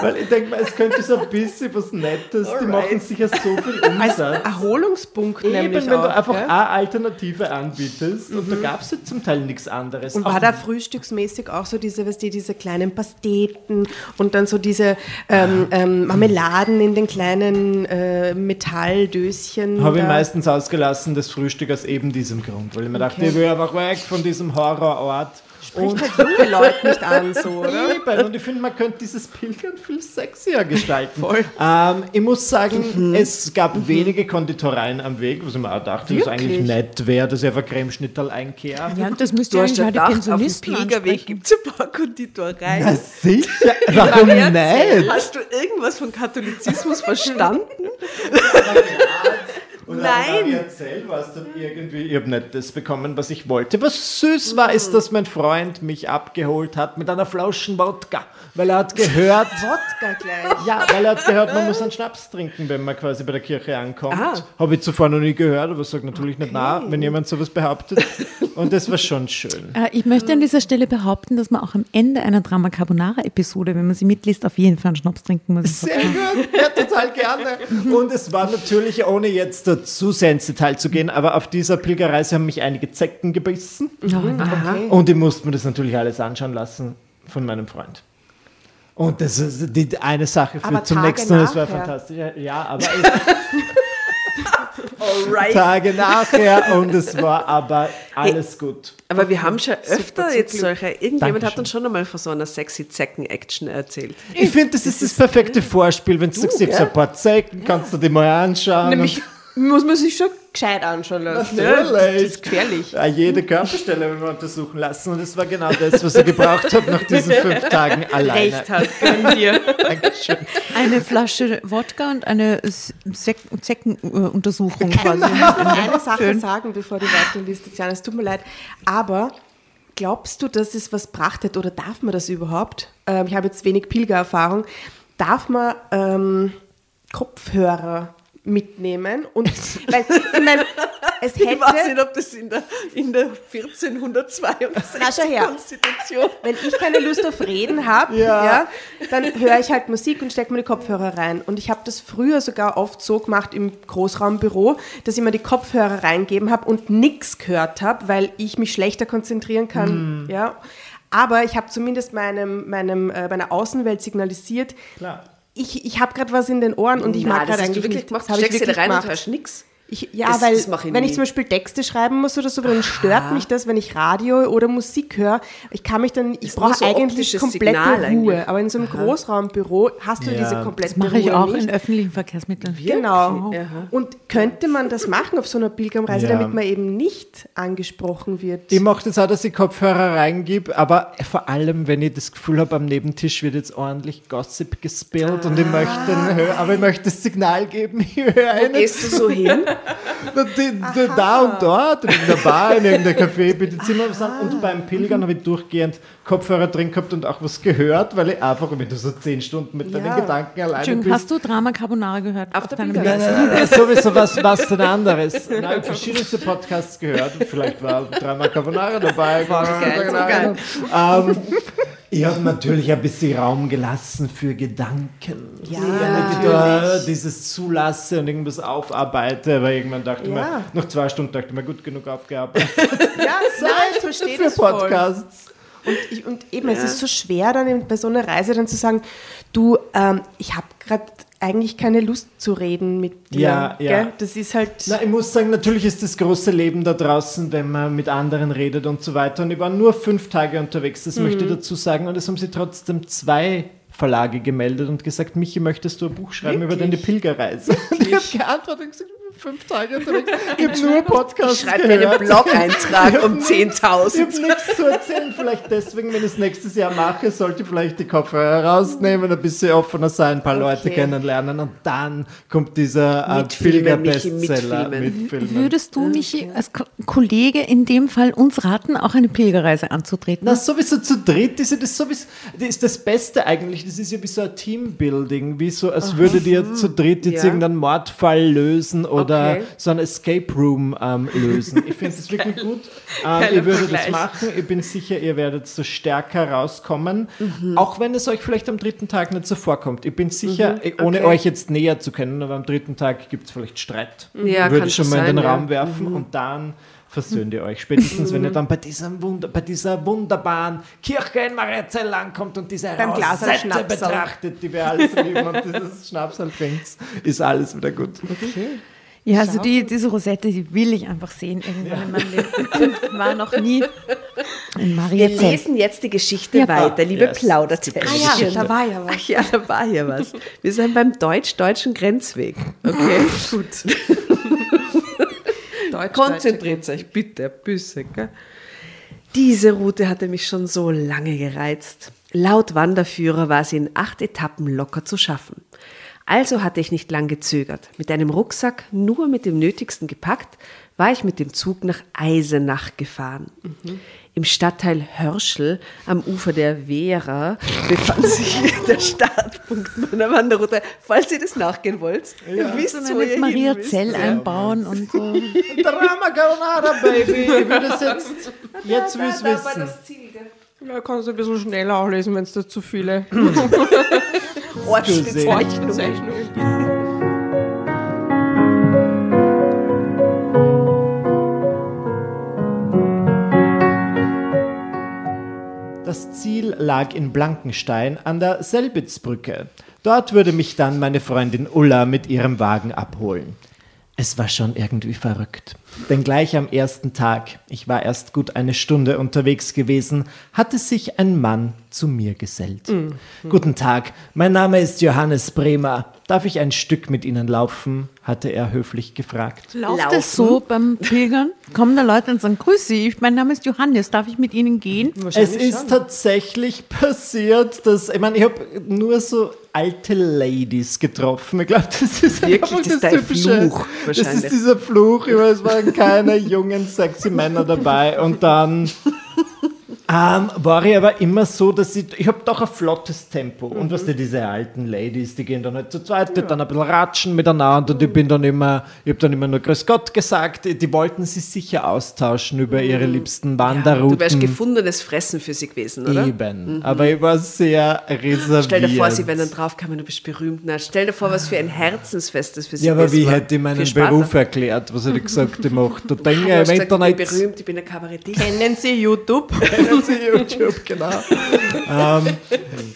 weil ich denke mir, es könnte so ein bisschen was Nettes, die machen sicher so viel *laughs* Als Umsatz. Erholungspunkt Eben, nämlich wenn auch, du einfach gell? eine Alternative anbietest und da gab es ja zum Teil nichts anderes. Und Auch war da frühstücksmäßig auch so diese, weißt du, diese kleinen Pasteten und dann so diese ähm, ähm, Marmeladen in den kleinen äh, Metalldöschen? Habe ich meistens ausgelassen, das Frühstück aus eben diesem Grund, weil ich mir dachte, ich will einfach weg von diesem Horrorort. Und Spricht halt junge Leute nicht an, *laughs* so, oder? Eben, und ich finde, man könnte dieses Pilgern viel sexier gestalten. Ähm, ich muss sagen, es gab wenige Konditoreien am Weg, was ich mir auch dachte, dass es eigentlich nett wäre, dass ich einfach Cremeschnittel einkehre. Ja, und das müsst Du ihr eigentlich gedacht, auf dem Pilgerweg gibt es ein paar Konditoreien. Sicher, *laughs* warum nicht? Hast du irgendwas von Katholizismus verstanden? *laughs* Und Nein. erzählt war es dann irgendwie, ich habe nicht das bekommen, was ich wollte. Was süß war, ist, dass mein Freund mich abgeholt hat mit einer Flaschen Wodka, weil er hat gehört, *laughs* Wodka gleich. ja, weil er hat gehört, man muss einen Schnaps trinken, wenn man quasi bei der Kirche ankommt. Ah. Habe ich zuvor noch nie gehört, aber sage natürlich nicht na, wenn jemand sowas behauptet. Und das war schon schön. Äh, Ich möchte an dieser Stelle behaupten, dass man auch am Ende einer Drama Carbonara-Episode, wenn man sie mitliest, auf jeden Fall einen Schnaps trinken muss. Sehr gut, ja, total gerne. Und es war natürlich, ohne jetzt zu sehr ins Detail zu gehen, aber auf dieser Pilgerreise haben mich einige Zecken gebissen. Und ich musste mir das natürlich alles anschauen lassen von meinem Freund. Und das ist die eine Sache führt zum Tage nächsten und es war fantastisch. Ja, aber *laughs* Alright. Tage nachher und es war aber alles gut. Aber wir haben schon öfter jetzt solche. Irgendjemand Dankeschön. hat uns schon einmal von so einer sexy Zecken-Action erzählt. Ich finde, das ist das perfekte Vorspiel. Wenn du sagst, ich hab so ein paar Zecken, kannst du die mal anschauen. Nämlich muss man sich schon gescheit anschauen lassen. ne? Natürlich. Das ist gefährlich. Ja, jede Körperstelle will man untersuchen lassen. Und das war genau das, was er gebraucht hat nach diesen *laughs* fünf Tagen alleine. Recht hat, gönn dir. *laughs* Dankeschön. Eine Flasche Wodka und eine Zeckenuntersuchung quasi. eine Sache *laughs* Schön. sagen, bevor du weiterliest, Tatjana. Es tut mir leid. Aber glaubst du, dass es was brachtet oder darf man das überhaupt? Ähm, ich habe jetzt wenig Pilgererfahrung. Darf man ähm, Kopfhörer mitnehmen? Und *laughs* weil, ich meine, es Ich weiß hätte. nicht, ob das in der, in der 1462 Na, schau her. Konstitution. Wenn ich keine Lust auf Reden habe, Ja. ja. dann höre ich halt Musik und stecke mir die Kopfhörer rein. Und ich habe das früher sogar oft so gemacht im Großraumbüro, dass ich mir die Kopfhörer reingeben habe und nichts gehört habe, weil ich mich schlechter konzentrieren kann. Ja. Aber ich habe zumindest meinem, meinem, äh, meiner Außenwelt signalisiert, Klar. Ich, ich habe gerade was in den Ohren und ich Nein, mag gerade eigentlich wirklich nicht. gemacht. Das habe ich Steckst dir da rein und gemacht. hörst nichts. Ich, ja, Das- weil das ich wenn ich nie. zum Beispiel Texte schreiben muss oder so, dann stört mich das, wenn ich Radio oder Musik höre. Ich kann mich dann, ich brauche so eigentlich komplette Signal Ruhe. eigentlich. Aber in so einem Großraumbüro hast du Ja. diese komplette Das mache ich Ruhe auch nicht. in öffentlichen Verkehrsmitteln. Genau. Aha. Und könnte man das machen auf so einer Pilgerreise, Ja. damit man eben nicht angesprochen wird? Ich mache das auch, dass ich Kopfhörer reingebe, aber vor allem, wenn ich das Gefühl habe, am Nebentisch wird jetzt ordentlich Gossip gespillt und ich möchte, den hör, aber ich möchte das Signal geben, ich höre Wo eine gehst du so hin? Da und dort, in der Bar, in irgendeinem Café, bitte Zimmer sind. Und beim Pilgern habe ich durchgehend Kopfhörer drin gehabt und auch was gehört, weil ich einfach, wenn du so zehn Stunden mit deinen Ja. Gedanken alleine Entschuldigung, bist. hast du Drama Carbonara gehört? Auf der deinem? Nein, nein, nein, sowieso was, was denn anderes. Nein, ich habe verschiedenste Podcasts gehört. Vielleicht war Drama Carbonara dabei. geil, so Ähm, ich habe natürlich ein bisschen Raum gelassen für Gedanken. Ja, Wenn ich da dieses zulasse und irgendwas aufarbeite, weil irgendwann dachte ich Ja. mir, nach zwei Stunden dachte ich mir, gut genug aufgearbeitet. *laughs* Ja, *laughs* nein, ich verstehe für das voll. Podcasts. Und, ich, und eben, es ist so schwer dann bei so einer Reise dann zu sagen, du, ähm, ich habe gerade eigentlich keine Lust zu reden mit dir. Ja, ja. Gell? Das ist halt... Na, ich muss sagen, natürlich ist das große Leben da draußen, wenn man mit anderen redet und so weiter. Und ich war nur fünf Tage unterwegs, das möchte ich dazu sagen. Und es haben sie trotzdem zwei Verlage gemeldet und gesagt, Michi, möchtest du ein Buch schreiben über deine Pilgerreise? Und ich habe geantwortet und gesagt, fünf Tage unterwegs. Ich habe nur Podcasts Schreib dir einen gehört. Blog-Eintrag um Ich 10.000. habe nichts zu erzählen. Vielleicht deswegen, wenn ich es nächstes Jahr mache, sollte ich vielleicht die Kopfhörer rausnehmen, ein bisschen offener sein, ein paar Leute Okay. kennenlernen und dann kommt dieser äh, Pilger-Bestseller mitfilmen. mitfilmen. Würdest du, Michi, als Ko Kollege in dem Fall uns raten, auch eine Pilgerreise anzutreten? Na, sowieso zu dritt ist ja das sowieso, das ist das Beste eigentlich. Das ist ja wie so ein Teambuilding, wie so, als würdet ihr zu dritt jetzt Ja. irgendeinen Mordfall lösen oder Okay. so ein Escape Room ähm, lösen. Ich finde das *laughs* wirklich gut. Ähm, ihr würdet das machen. Ich bin sicher, ihr werdet so stärker rauskommen. Mhm. Auch wenn es euch vielleicht am dritten Tag nicht so vorkommt. Ich bin sicher, eh, ohne Mhm. Okay. euch jetzt näher zu kennen, aber am dritten Tag gibt es vielleicht Streit. Ja, Würde ich schon mal in den sein, ja. Raum werfen und dann versöhnt ihr euch. Spätestens, wenn ihr dann bei, diesem Wunder, bei dieser wunderbaren Kirche in Mariazell ankommt und diese Rosette betrachtet, die wir alles lieben und dieses Schnapsal trinkt, ist alles wieder gut. Ja, also die, diese Rosette, die will ich einfach sehen irgendwann in meinem Leben. Ich war noch nie in Wir Mariazell. lesen jetzt die Geschichte Ja. weiter, liebe Yes. Plaudertäschchen. Ah ja, da war ja was. Ach ja, da war hier was. Wir sind beim deutsch-deutschen Grenzweg. Okay, *laughs* gut. Deutsch, Konzentriert euch bitte, Büsse. Gell? Diese Route hatte mich schon so lange gereizt. Laut Wanderführer war sie in acht Etappen locker zu schaffen. Also hatte ich nicht lang gezögert. Mit einem Rucksack, nur mit dem Nötigsten gepackt, war ich mit dem Zug nach Eisenach gefahren. Im Stadtteil Hörschel am Ufer der Wehra befand *laughs* sich der Startpunkt meiner Wanderroute. Falls ihr das nachgehen wollt, ihr wisst, So wo ihr Maria hin. Zell einbauen und so. *laughs* Drama Carbonara, Baby. Ich würde es jetzt, jetzt will ich Da war wissen. das Ziel, gell? Ja, kannst du ein bisschen schneller auch lesen, wenn es da zu viele *laughs* Das Ziel lag in Blankenstein an der Selbitzbrücke. Dort würde mich dann meine Freundin Ulla mit ihrem Wagen abholen. Es war schon irgendwie verrückt. Denn gleich am ersten Tag, ich war erst gut eine Stunde unterwegs gewesen, hatte sich ein Mann zu mir gesellt. Guten Tag, mein Name ist Johannes Bremer. Darf ich ein Stück mit Ihnen laufen? hatte er höflich gefragt. Läuft Laufen. das so beim Pilgern? Kommen da Leute und sagen, grüß Sie, mein Name ist Johannes, darf ich mit Ihnen gehen? Es ist tatsächlich passiert, dass, ich meine, ich habe nur so alte Ladies getroffen. Ich glaube, das ist Wirklich, einfach das ist dein Fluch Das ist dieser Fluch, ich weiß, es keine jungen, sexy Männer dabei. Und dann ähm, war ich aber immer so, dass ich, ich habe doch ein flottes Tempo. Und was die diese alten Ladies, die gehen dann halt zu zweit, die dann ein bisschen ratschen miteinander und ich bin dann immer, ich habe dann immer nur Grüß Gott gesagt. Die wollten sich sicher austauschen über ihre liebsten Wanderrouten. Du wärst gefundenes Fressen für sie gewesen, oder? Eben. Aber ich war sehr reserviert. Stell dir vor, sie wären dann draufgekommen, du bist berühmt. Na, stell dir vor, was für ein Herzensfest das für sie Ja, aber gewesen wie war. hätte ich meinen. Beruf erklärt? Was hätte ich gesagt, *laughs* ich mache da Du Dinge im ich bin berühmt, ich bin ein Kabarettist. Kennen Sie YouTube? *laughs* Sie YouTube, genau. ähm,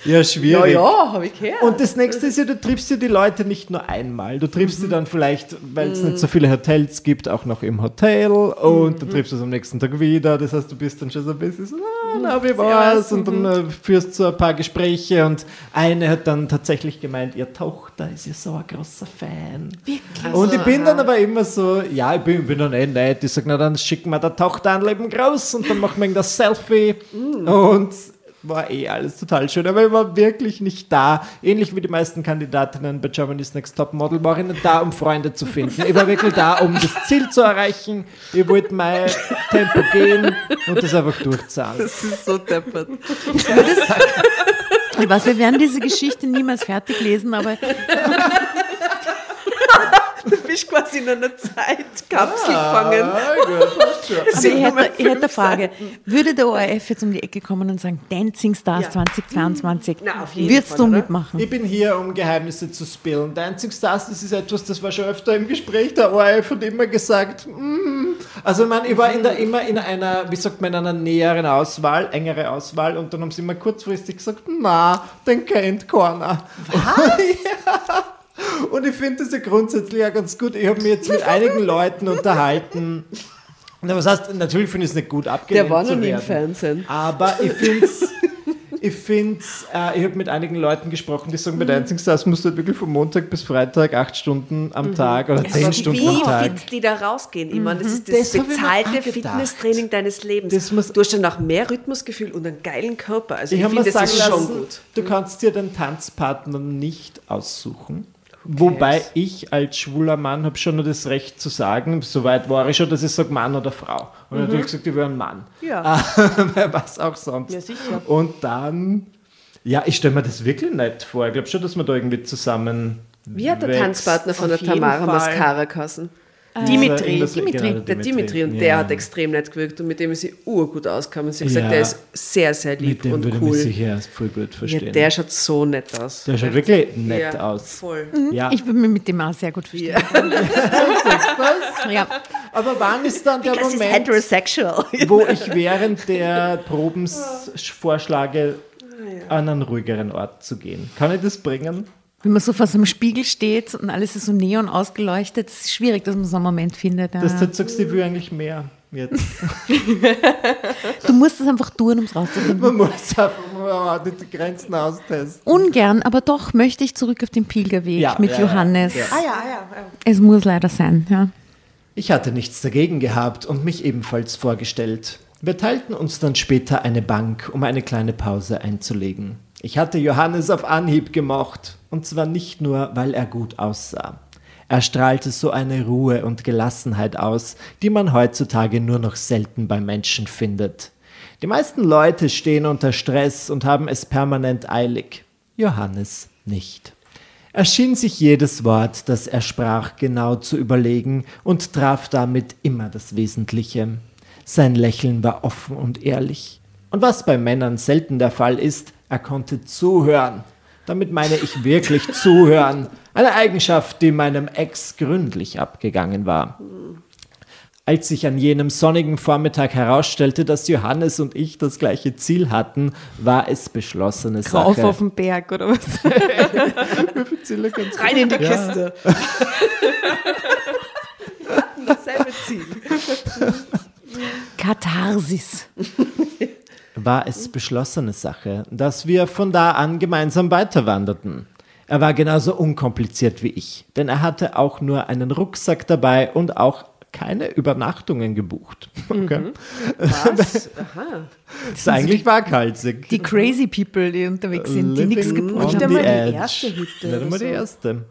ja, Ja, schwierig. ja, habe ich gehört. Und das nächste ist ja, du triffst ja die Leute nicht nur einmal. Du triffst sie dann vielleicht, weil es nicht so viele Hotels gibt, auch noch im Hotel. Und dann triffst du es am nächsten Tag wieder. Das heißt, du bist dann schon so ein bisschen so, ah, na, wie war's? Und dann äh, führst du ein paar Gespräche. Und eine hat dann tatsächlich gemeint, ihre Tochter ist ja so ein großer Fan. Wirklich? Und ich bin dann aber immer so, ja, ich bin, bin dann eh nett. Ich sage, na dann schicken wir der Tochter ein Leben groß und dann machen wir das Selfie. Und war eh alles total schön, aber ich war wirklich nicht da. Ähnlich wie die meisten Kandidatinnen bei Germany's Next Top Model war ich nicht da, um Freunde zu finden. Ich war wirklich da, um das Ziel zu erreichen. Ich wollte mein Tempo gehen und das einfach durchzahlen. Das ist so deppert. Ich weiß, wir werden diese Geschichte niemals fertig lesen, aber *laughs* Du bist quasi in einer Zeitkapsel gefangen. Ah, gut. Also ich, hätte, ich hätte eine Frage. Würde der ORF jetzt um die Ecke kommen und sagen, Dancing Stars Ja. 2022, Na, auf jeden würdest Fall, du oder? mitmachen? Ich bin hier, um Geheimnisse zu spillen. Dancing Stars, das ist etwas, das war schon öfter im Gespräch. Der ORF hat immer gesagt, mm. also ich meine, ich war in der, immer in einer, wie sagt man, in einer näheren Auswahl, engere Auswahl und dann haben sie immer kurzfristig gesagt, na, den kennt keiner. Was? *laughs* ja. Und ich finde das ja grundsätzlich ja ganz gut. Ich habe mich jetzt mit einigen Leuten unterhalten. Was heißt, natürlich finde ich es nicht gut abgelehnt Der war noch nie im. Fernsehen. Aber ich finde es, ich find's, äh, ich habe mit einigen Leuten gesprochen, die sagen, bei Dancing Stars musst du halt wirklich von Montag bis Freitag acht Stunden am Tag oder zehn Aber Stunden wie am Tag. fit die da rausgehen. Ich meine, das ist Das das, bezahlte auch. Fitnesstraining deines Lebens. Das muss- du hast dann auch mehr Rhythmusgefühl und einen geilen Körper. Also ich, Ich finde, das sagen ist schon lassen, gut. du kannst dir den Tanzpartner nicht aussuchen. Wobei ich als schwuler Mann habe schon nur das Recht zu sagen, soweit war ich schon, dass ich sage Mann oder Frau. Und natürlich gesagt, ich wäre ein Mann. Ja. *laughs* Wer was auch sonst. Ja, sicher. Und dann, ja, ich stelle mir das wirklich nicht vor. Ich glaube schon, dass man da irgendwie zusammen. Wie hat der. Tanzpartner von Auf der Tamara. Mascara geheißen? Dimitri. Irgendwas- Dimitri. genau, Der Dimitri. Und ja. der hat extrem nett gewirkt und mit dem ist sie urgut ausgekommen. Und sie hat gesagt, Ja. der ist sehr, sehr lieb Mit dem und würde cool. sicher voll gut verstehen. Ja, der schaut so nett aus. Der schaut wirklich nett ja, aus. Voll. Ja. Ich würde mich mit dem auch sehr gut verstehen. Ja. *laughs* Aber wann ist dann der ist Moment, heterosexual. wo ich während der Probens vorschlage, an einen ruhigeren Ort zu gehen? Kann ich das bringen? Wenn man so vor so einem Spiegel steht und alles ist so neon ausgeleuchtet, es ist schwierig, dass man so einen Moment findet. Ja. Dass du jetzt sagst, ich will eigentlich mehr jetzt. *laughs* Du musst es einfach tun, um es rauszufinden. Man muss einfach mal die Grenzen austesten. Ungern, aber doch möchte ich zurück auf den Pilgerweg Ja, mit ja, Johannes. ja. Ah ja, ah ja. ja. Es muss leider sein, ja. Ich hatte nichts dagegen gehabt und mich ebenfalls vorgestellt. Wir teilten uns dann später eine Bank, um eine kleine Pause einzulegen. Ich hatte Johannes auf Anhieb gemocht, und zwar nicht nur, weil er gut aussah. Er strahlte so eine Ruhe und Gelassenheit aus, die man heutzutage nur noch selten bei Menschen findet. Die meisten Leute stehen unter Stress und haben es permanent eilig. Johannes nicht. Er schien sich jedes Wort, das er sprach, genau zu überlegen und traf damit immer das Wesentliche. Sein Lächeln war offen und ehrlich. Und was bei Männern selten der Fall ist, er konnte zuhören. Damit meine ich wirklich *laughs* zuhören. Eine Eigenschaft, die meinem Ex gründlich abgegangen war. Als sich an jenem sonnigen Vormittag herausstellte, dass Johannes und ich das gleiche Ziel hatten, war es beschlossene Sache. auf den Berg oder was? *laughs* Rein in die Ja. Kiste. *laughs* Dasselbe Ziel. Katharsis. War es beschlossene Sache, dass wir von da an gemeinsam weiterwanderten. Er war genauso unkompliziert wie ich, denn er hatte auch nur einen Rucksack dabei und auch keine Übernachtungen gebucht. *laughs* Okay. Was? Aha. Das ist eigentlich waghalsig. Die crazy people, die unterwegs sind, die nichts gebucht on Nicht haben. einmal die erste Hütte Nicht einmal die so. erste.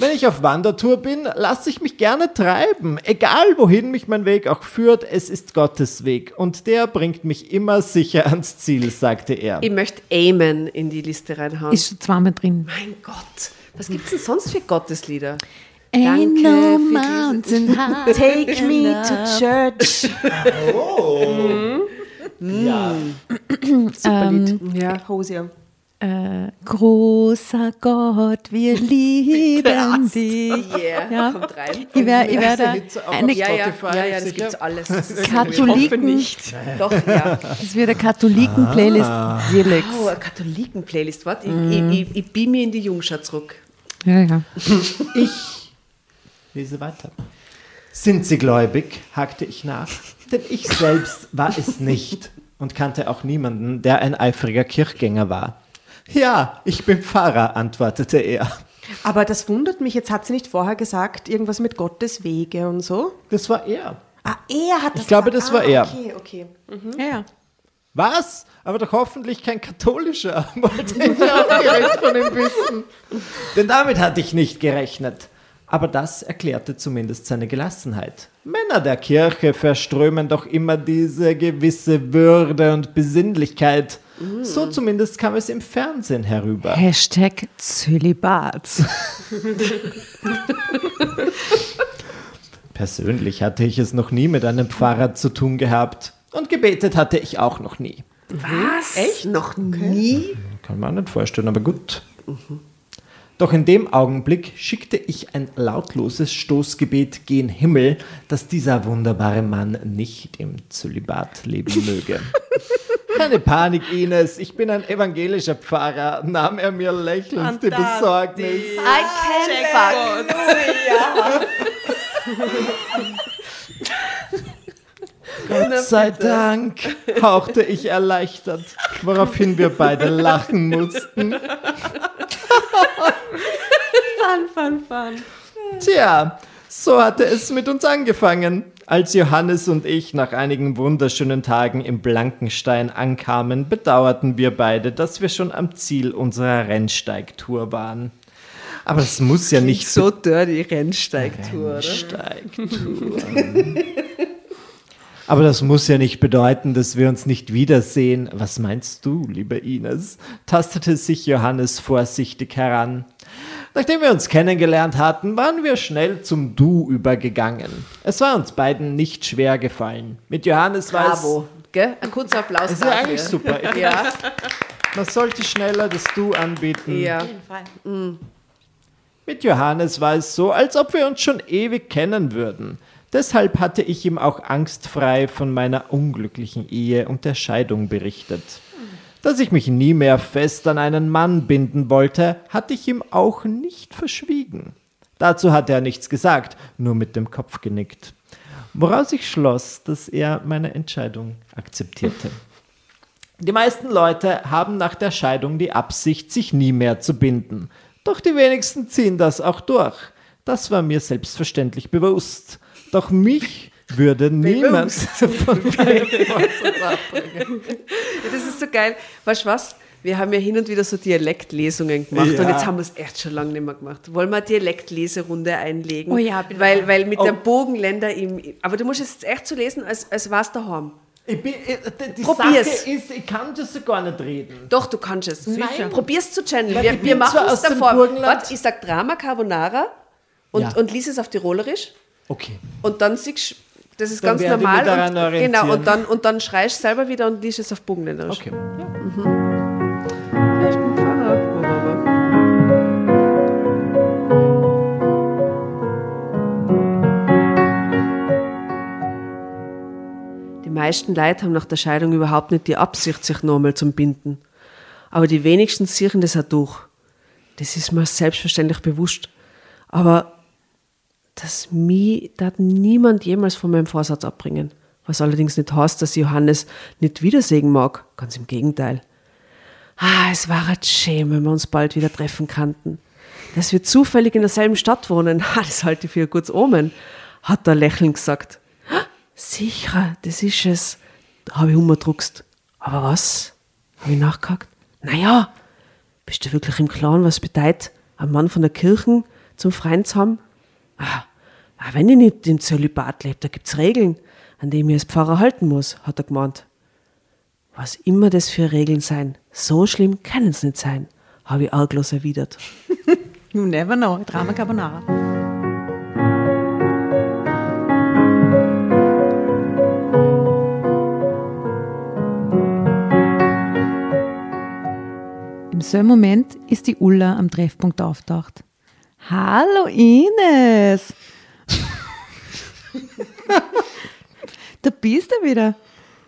Wenn ich auf Wandertour bin, lasse ich mich gerne treiben. Egal wohin mich mein Weg auch führt, es ist Gottes Weg. Und der bringt mich immer sicher ans Ziel, sagte er. Ich möchte Amen in die Liste reinhauen. Ist schon zweimal drin. mein Gott. Was gibt es denn sonst für Gotteslieder? Ain't Danke no mountain *laughs* high Take me to church. Ja. Super Lied. Ja. Hosier. Äh, großer Gott, wir *laughs* lieben dich. Yeah, Ja. kommt rein. Ich werde ich wär Witze auch eine Ja, ja, ja, ja, das gibt's alles. Das ist *laughs* Katholiken, nicht. Doch, ja. das wird eine Katholiken-Playlist Felix. Oh, eine Katholiken-Playlist. Warte, ich, ich, ich, ich beam mir in die Jungschau zurück. Ja, ja. *laughs* Ich lese weiter. Sind Sie gläubig? hakte ich nach. Denn ich selbst war es nicht und kannte auch niemanden, der ein eifriger Kirchgänger war. Ja, ich bin Pfarrer, antwortete er. Aber das wundert mich, jetzt hat sie nicht vorher gesagt, irgendwas mit Gottes Wege und so. Das war er. Ah, er hat das Ich glaube, gesagt. das war ah, er. Okay, okay. ja, ja. Was? Aber doch hoffentlich kein katholischer, *laughs* wollte ich aufgeregt von ihm wissen. Denn damit hatte ich nicht gerechnet. Aber das erklärte zumindest seine Gelassenheit. Männer der Kirche verströmen doch immer diese gewisse Würde und Besinnlichkeit. So zumindest kam es im Fernsehen herüber. Hashtag Zölibat. Persönlich hatte ich es noch nie mit einem Pfarrer zu tun gehabt. Und gebetet hatte ich auch noch nie. Was? Echt? Noch nie? Kann man nicht vorstellen, aber gut. Doch in dem Augenblick schickte ich ein lautloses Stoßgebet gen Himmel, dass dieser wunderbare Mann nicht im Zölibat leben möge. *laughs* Keine Panik, Ines, ich bin ein evangelischer Pfarrer, nahm er mir lächelnd die Besorgnis. I can fuck. Gott sei Dank, hauchte ich erleichtert, woraufhin wir beide lachen mussten. Fun, fun, fun. Tja, so hatte es mit uns angefangen. Als Johannes und ich nach einigen wunderschönen Tagen im Blankenstein ankamen, bedauerten wir beide, dass wir schon am Ziel unserer Rennsteigtour waren. Aber das muss ja nicht So dirty Rennsteigtour? Rennsteigtour. Aber das muss ja nicht bedeuten, dass wir uns nicht wiedersehen. Was meinst du, liebe Ines? tastete sich Johannes vorsichtig heran. Nachdem wir uns kennengelernt hatten, waren wir schnell zum Du übergegangen. Es war uns beiden nicht schwer gefallen. Mit Johannes war Bravo. Gell? Ein kurzer Applaus es, es ist ja dafür. eigentlich super. Ich *laughs* Ja, Man sollte schneller das Du anbieten. ja. Mit Johannes war es so, als ob wir uns schon ewig kennen würden. Deshalb hatte ich ihm auch angstfrei von meiner unglücklichen Ehe und der Scheidung berichtet. Dass ich mich nie mehr fest an einen Mann binden wollte, hatte ich ihm auch nicht verschwiegen. Dazu hatte er nichts gesagt, nur mit dem Kopf genickt. Woraus ich schloss, dass er meine Entscheidung akzeptierte. Die meisten Leute haben nach der Scheidung die Absicht, sich nie mehr zu binden. Doch die wenigsten ziehen das auch durch. Das war mir selbstverständlich bewusst. Doch mich würde niemand *laughs* von. Ja, das ist so geil. Weißt du was? Wir haben ja hin und wieder so Dialektlesungen gemacht Ja. und jetzt haben wir es echt schon lange nicht mehr gemacht. Wollen wir eine Dialektleserunde einlegen? Oh ja, bitte. Weil, weil mit Oh. der Bogenländer im. Aber du musst es echt so lesen, als, als warst du daheim. Ich bin, ich, die Probier's. Sache ist, ich kann das so gar nicht reden. Doch, du kannst es. Nein. Probier's zu channeln. Wir, wir machen es davor. Warte, ich sag Drama Carbonara und, Ja. und lies es auf Tirolerisch. Okay. Und dann siehst du, das ist Dann ganz normal. Und, genau, und dann, und dann schreist du selber wieder und liest es auf Bogenländerisch. Okay. Ja, ich bin Pfarrer. Die meisten Leute haben nach der Scheidung überhaupt nicht die Absicht, sich nochmal zu binden. Aber die wenigsten ziehen das auch durch. Das ist mir selbstverständlich bewusst. Aber dass mich da niemand jemals von meinem Vorsatz abbringen. Was allerdings nicht heißt, dass ich Johannes nicht wiedersehen mag. Ganz im Gegenteil. Ah, es war jetzt schön, wenn wir uns bald wieder treffen könnten. Dass wir zufällig in derselben Stadt wohnen, *laughs* ah, das halte ich für ein gutes Omen, hat er lächelnd gesagt. "Ah, Sicher, das ist es. Da habe ich umgedruckst. Aber was? Habe ich nachgehakt. Naja, bist du wirklich im Klaren, was bedeutet, einen Mann von der Kirche zum Freund zu haben? Ah, ah, wenn ich nicht im Zölibat lebe, da gibt's Regeln, an die ich als Pfarrer halten muss, hat er gemeint. Was immer das für Regeln sein, so schlimm kann es nicht sein, habe ich arglos erwidert. *laughs* You never know. Drama Carbonara. Im selben Moment ist die Ulla am Treffpunkt auftaucht. Hallo Ines! *laughs* da bist du wieder.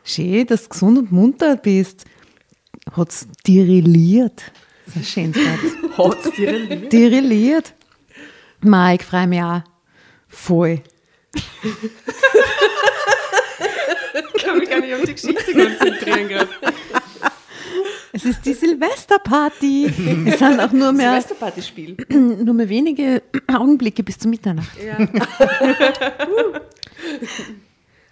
Schön, dass du gesund und munter bist. Hat's dirilliert. Das ist ein schönes Wort. *laughs* Hat's dir denn Dirilliert. Mike, freu mich auch. Voll. *laughs* Ich kann mich gar nicht auf die Geschichte konzentrieren gerade. Es ist die Silvesterparty. Es sind auch nur mehr, Silvesterpartyspiel. *clears throat* nur mehr wenige Augenblicke bis zur Mitternacht. Ja. *laughs*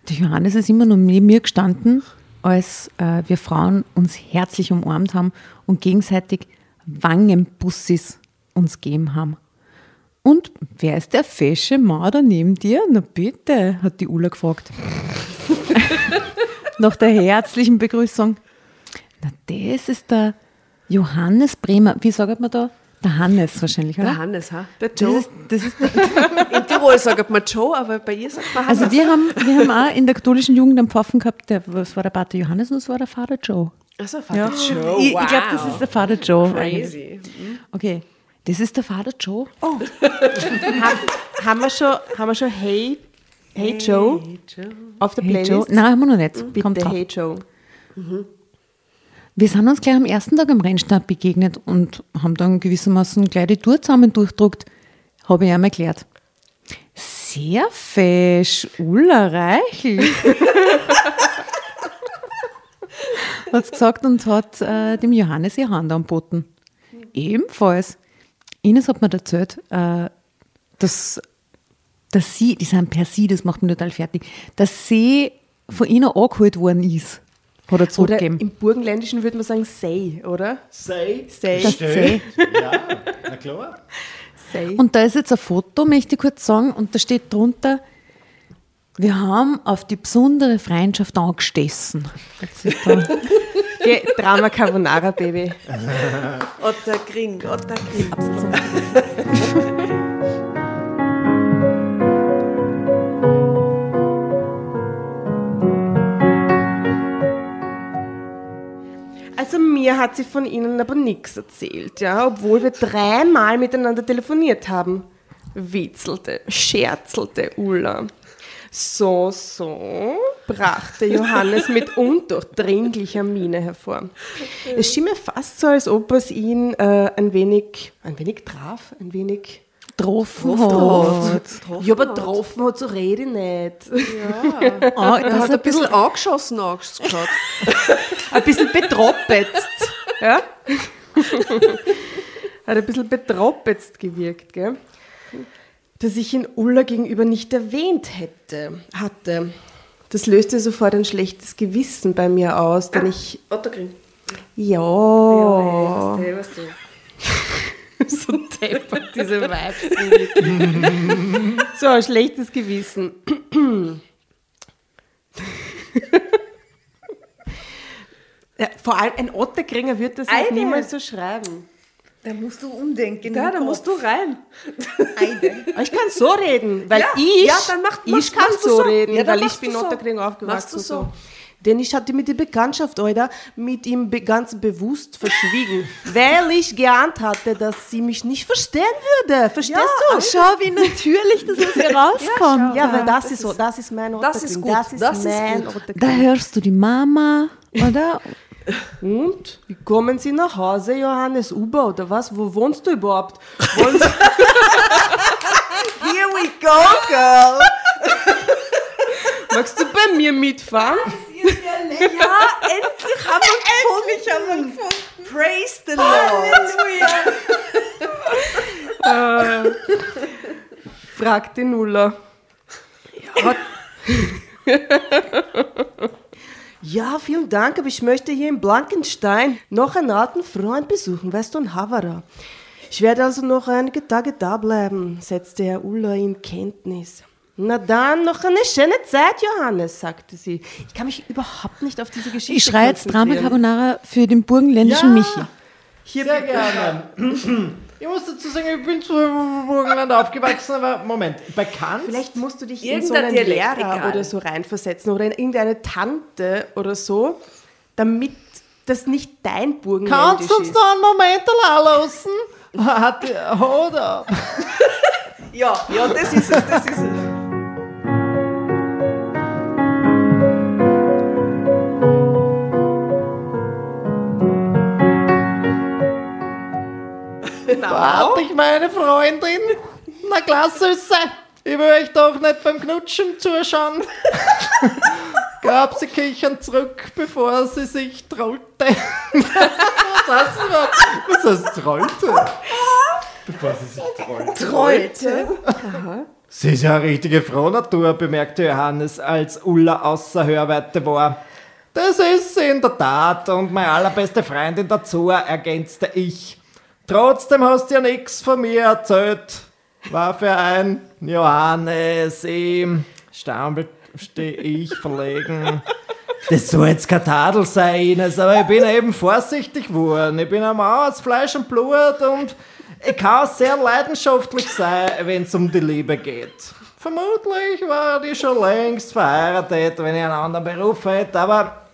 Der Johannes ist immer nur neben mir gestanden als äh, wir Frauen uns herzlich umarmt haben und gegenseitig Wangenbussis uns gegeben haben. Und wer ist der fesche Marder neben dir? Na bitte, hat die Ulla gefragt. *laughs* Nach der herzlichen Begrüßung. Na, das ist der Johannes Bremer. Wie sagt man da? Der Hannes wahrscheinlich, oder? Der Hannes, ha? Der Das Joe. ist, das ist *laughs* In Tirol sagt man Joe, aber bei ihr sagt man Hannes. Also wir haben, wir haben auch in der katholischen Jugend einen Pfaffen gehabt, der, was war der Pater Johannes und das war der Vater Joe. also Vater Joe. Ich, wow. ich glaube, das ist der Vater Joe. eigentlich. Crazy. Okay, das ist der Vater Joe. *laughs* Haben wir schon, haben wir schon Hey, hey Joe auf der Hey Playlist? Joe. Nein, haben wir noch nicht. Kommt Bitte drauf. Hey Joe. Wir sind uns gleich am ersten Tag am Rennstart begegnet und haben dann gewissermaßen gleich die Tour zusammen durchdruckt. Habe ich ihm erklärt. Sehr fesch, Ulla Reichel. *laughs* hat gesagt und hat äh, dem Johannes ihre Hand anboten. Ebenfalls. Ines hat mir erzählt, äh, dass, dass sie, die sind per sie, das macht mich total fertig, dass sie von ihnen angeholt worden ist. Hat er Oder im Burgenländischen würde man sagen Say, oder? Sei. Say. Das C. Ja, na klar. Say. Und da ist jetzt ein Foto, möchte ich kurz sagen, und da steht drunter, wir haben auf die besondere Freundschaft angestessen. *laughs* Drama Carbonara, Baby. *laughs* Otter Kring, Otter Kring. Also mir hat sie von Ihnen aber nichts erzählt, ja, obwohl wir dreimal miteinander telefoniert haben. Witzelte, scherzelte Ulla. So, so, brachte Johannes mit *laughs* undurchdringlicher Miene hervor. Es schien mir fast so, als ob es ihn äh, ein wenig, ein wenig traf, ein wenig... getroffen hat. Ja, aber getroffen hat, so rede ich nicht. Ah, Er das hat ist ein bisschen angeschossen angeschaut. *laughs* ein bisschen betroppetzt. Ja? *laughs* Hat ein bisschen betroppetzt gewirkt, gell? Dass ich ihn Ulla gegenüber nicht erwähnt hätte, hatte. Das löste sofort ein schlechtes Gewissen bei mir aus, denn ich. Otter Kring. Ja. Ja, hey, weißt du, weißt du. So deppert, diese Vibes. *laughs* so, ein schlechtes Gewissen. Ja, vor allem ein Otterkringer wird das halt niemals so schreiben. Da musst du umdenken. Ja, da musst du rein. Ich kann so reden, weil Ja, ich, ja, dann mach- ich kann so so. reden, Ja, dann weil ich bin so. Otterkring aufgewachsen. Machst du so. Denn ich hatte mit der Bekanntschaft, Alter, mit ihm be ganz bewusst verschwiegen, *laughs* weil ich geahnt hatte, dass sie mich nicht verstehen würde. Verstehst du? Schau, wie natürlich das aus ihr *laughs* rauskommt. Ja, weil das, ist so, das ist mein Das Otterkring. ist gut, Das ist das ist mein gut. Otterkring. Da hörst du die Mama, oder? Und? Wie kommen Sie nach Hause, Johannes Uber, oder was? Wo wohnst du überhaupt? Wollen Sie *laughs* Here we go, girl. Magst du bei mir mitfahren? Ja, endlich haben wir endlich haben wir gefunden. Praise the Lord. *laughs* fragt die Nuller. Ja. *laughs* ja, vielen Dank, aber ich möchte hier in Blankenstein noch einen alten Freund besuchen, weißt du, ein Havara. Ich werde also noch einige Tage da bleiben, setzte Herr Ulla in Kenntnis. Na dann, noch eine schöne Zeit, Johannes, sagte sie. Ich kann mich überhaupt nicht auf diese Geschichte Ich schreie jetzt Drama. Carbonara für den burgenländischen Ja. Michi. Hier Sehr gerne. Ich muss dazu sagen, ich bin zwar im Burgenland aufgewachsen, aber Moment, bei Kant? Vielleicht musst du dich in so einen Dialekt, Lehrer egal. oder so reinversetzen oder in irgendeine Tante oder so, damit das nicht dein Burgenländisch Kannst du uns ist. noch einen Moment allein lassen? Hat hold up. Ja, ja, das ist es, das ist es. Wart ich meine Freundin? Na klar, Süße. Ich will euch doch nicht beim Knutschen zuschauen. *laughs* Gab sie kichern zurück, bevor sie sich trollte. *laughs* Was heißt das überhaupt? Was heißt trollte? Bevor sie sich trollte. Heute. Sie ist ja eine richtige Frohnatur, bemerkte Johannes, als Ulla außer Hörweite war. Das ist sie in der Tat und meine allerbeste Freundin dazu, ergänzte ich. Trotzdem hast du ja nichts von mir erzählt. War für ein Johannes, ihm stammelte ich verlegen. Das soll jetzt kein Tadel sein, Ines, aber ich bin eben vorsichtig geworden. Ich bin ein Mann aus Fleisch und Blut und ich kann sehr leidenschaftlich sein, wenn es um die Liebe geht. Vermutlich war die schon längst verheiratet, wenn ich einen anderen Beruf hätte, aber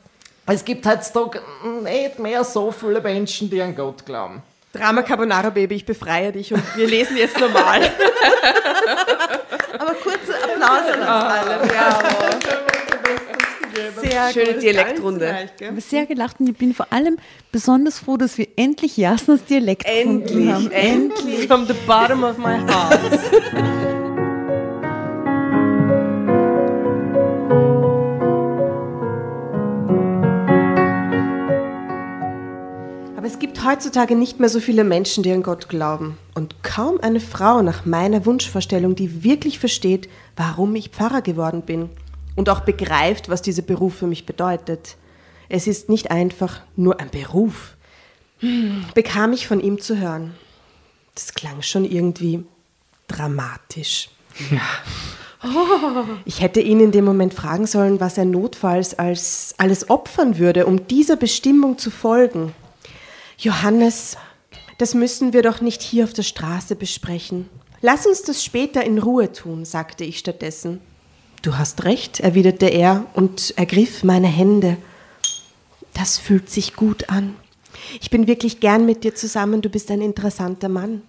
es gibt heutzutage nicht mehr so viele Menschen, die an Gott glauben. Drama Carbonara Baby, ich befreie dich und wir lesen jetzt normal. *laughs* Aber kurzer Applaus an uns alle. Bravo. *laughs* Sehr Schöne gut. Dialektrunde. Leicht, Ich gell? habe sehr gelacht und ich bin vor allem besonders froh, dass wir endlich Jasnas Dialekt gefunden haben. Endlich, endlich. From the bottom of my heart. *laughs* Aber es gibt heutzutage nicht mehr so viele Menschen, die an Gott glauben. Und kaum eine Frau nach meiner Wunschvorstellung, die wirklich versteht, warum ich Pfarrer geworden bin. Und auch begreift, was dieser Beruf für mich bedeutet. Es ist nicht einfach nur ein Beruf. Hm, bekam ich von ihm zu hören. Das klang schon irgendwie dramatisch. Ich hätte ihn in dem Moment fragen sollen, was er notfalls als alles opfern würde, um dieser Bestimmung zu folgen. Johannes, das müssen wir doch nicht hier auf der Straße besprechen. Lass uns das später in Ruhe tun, sagte ich stattdessen. Du hast recht, erwiderte er und ergriff meine Hände. Das fühlt sich gut an. Ich bin wirklich gern mit dir zusammen, du bist ein interessanter Mann.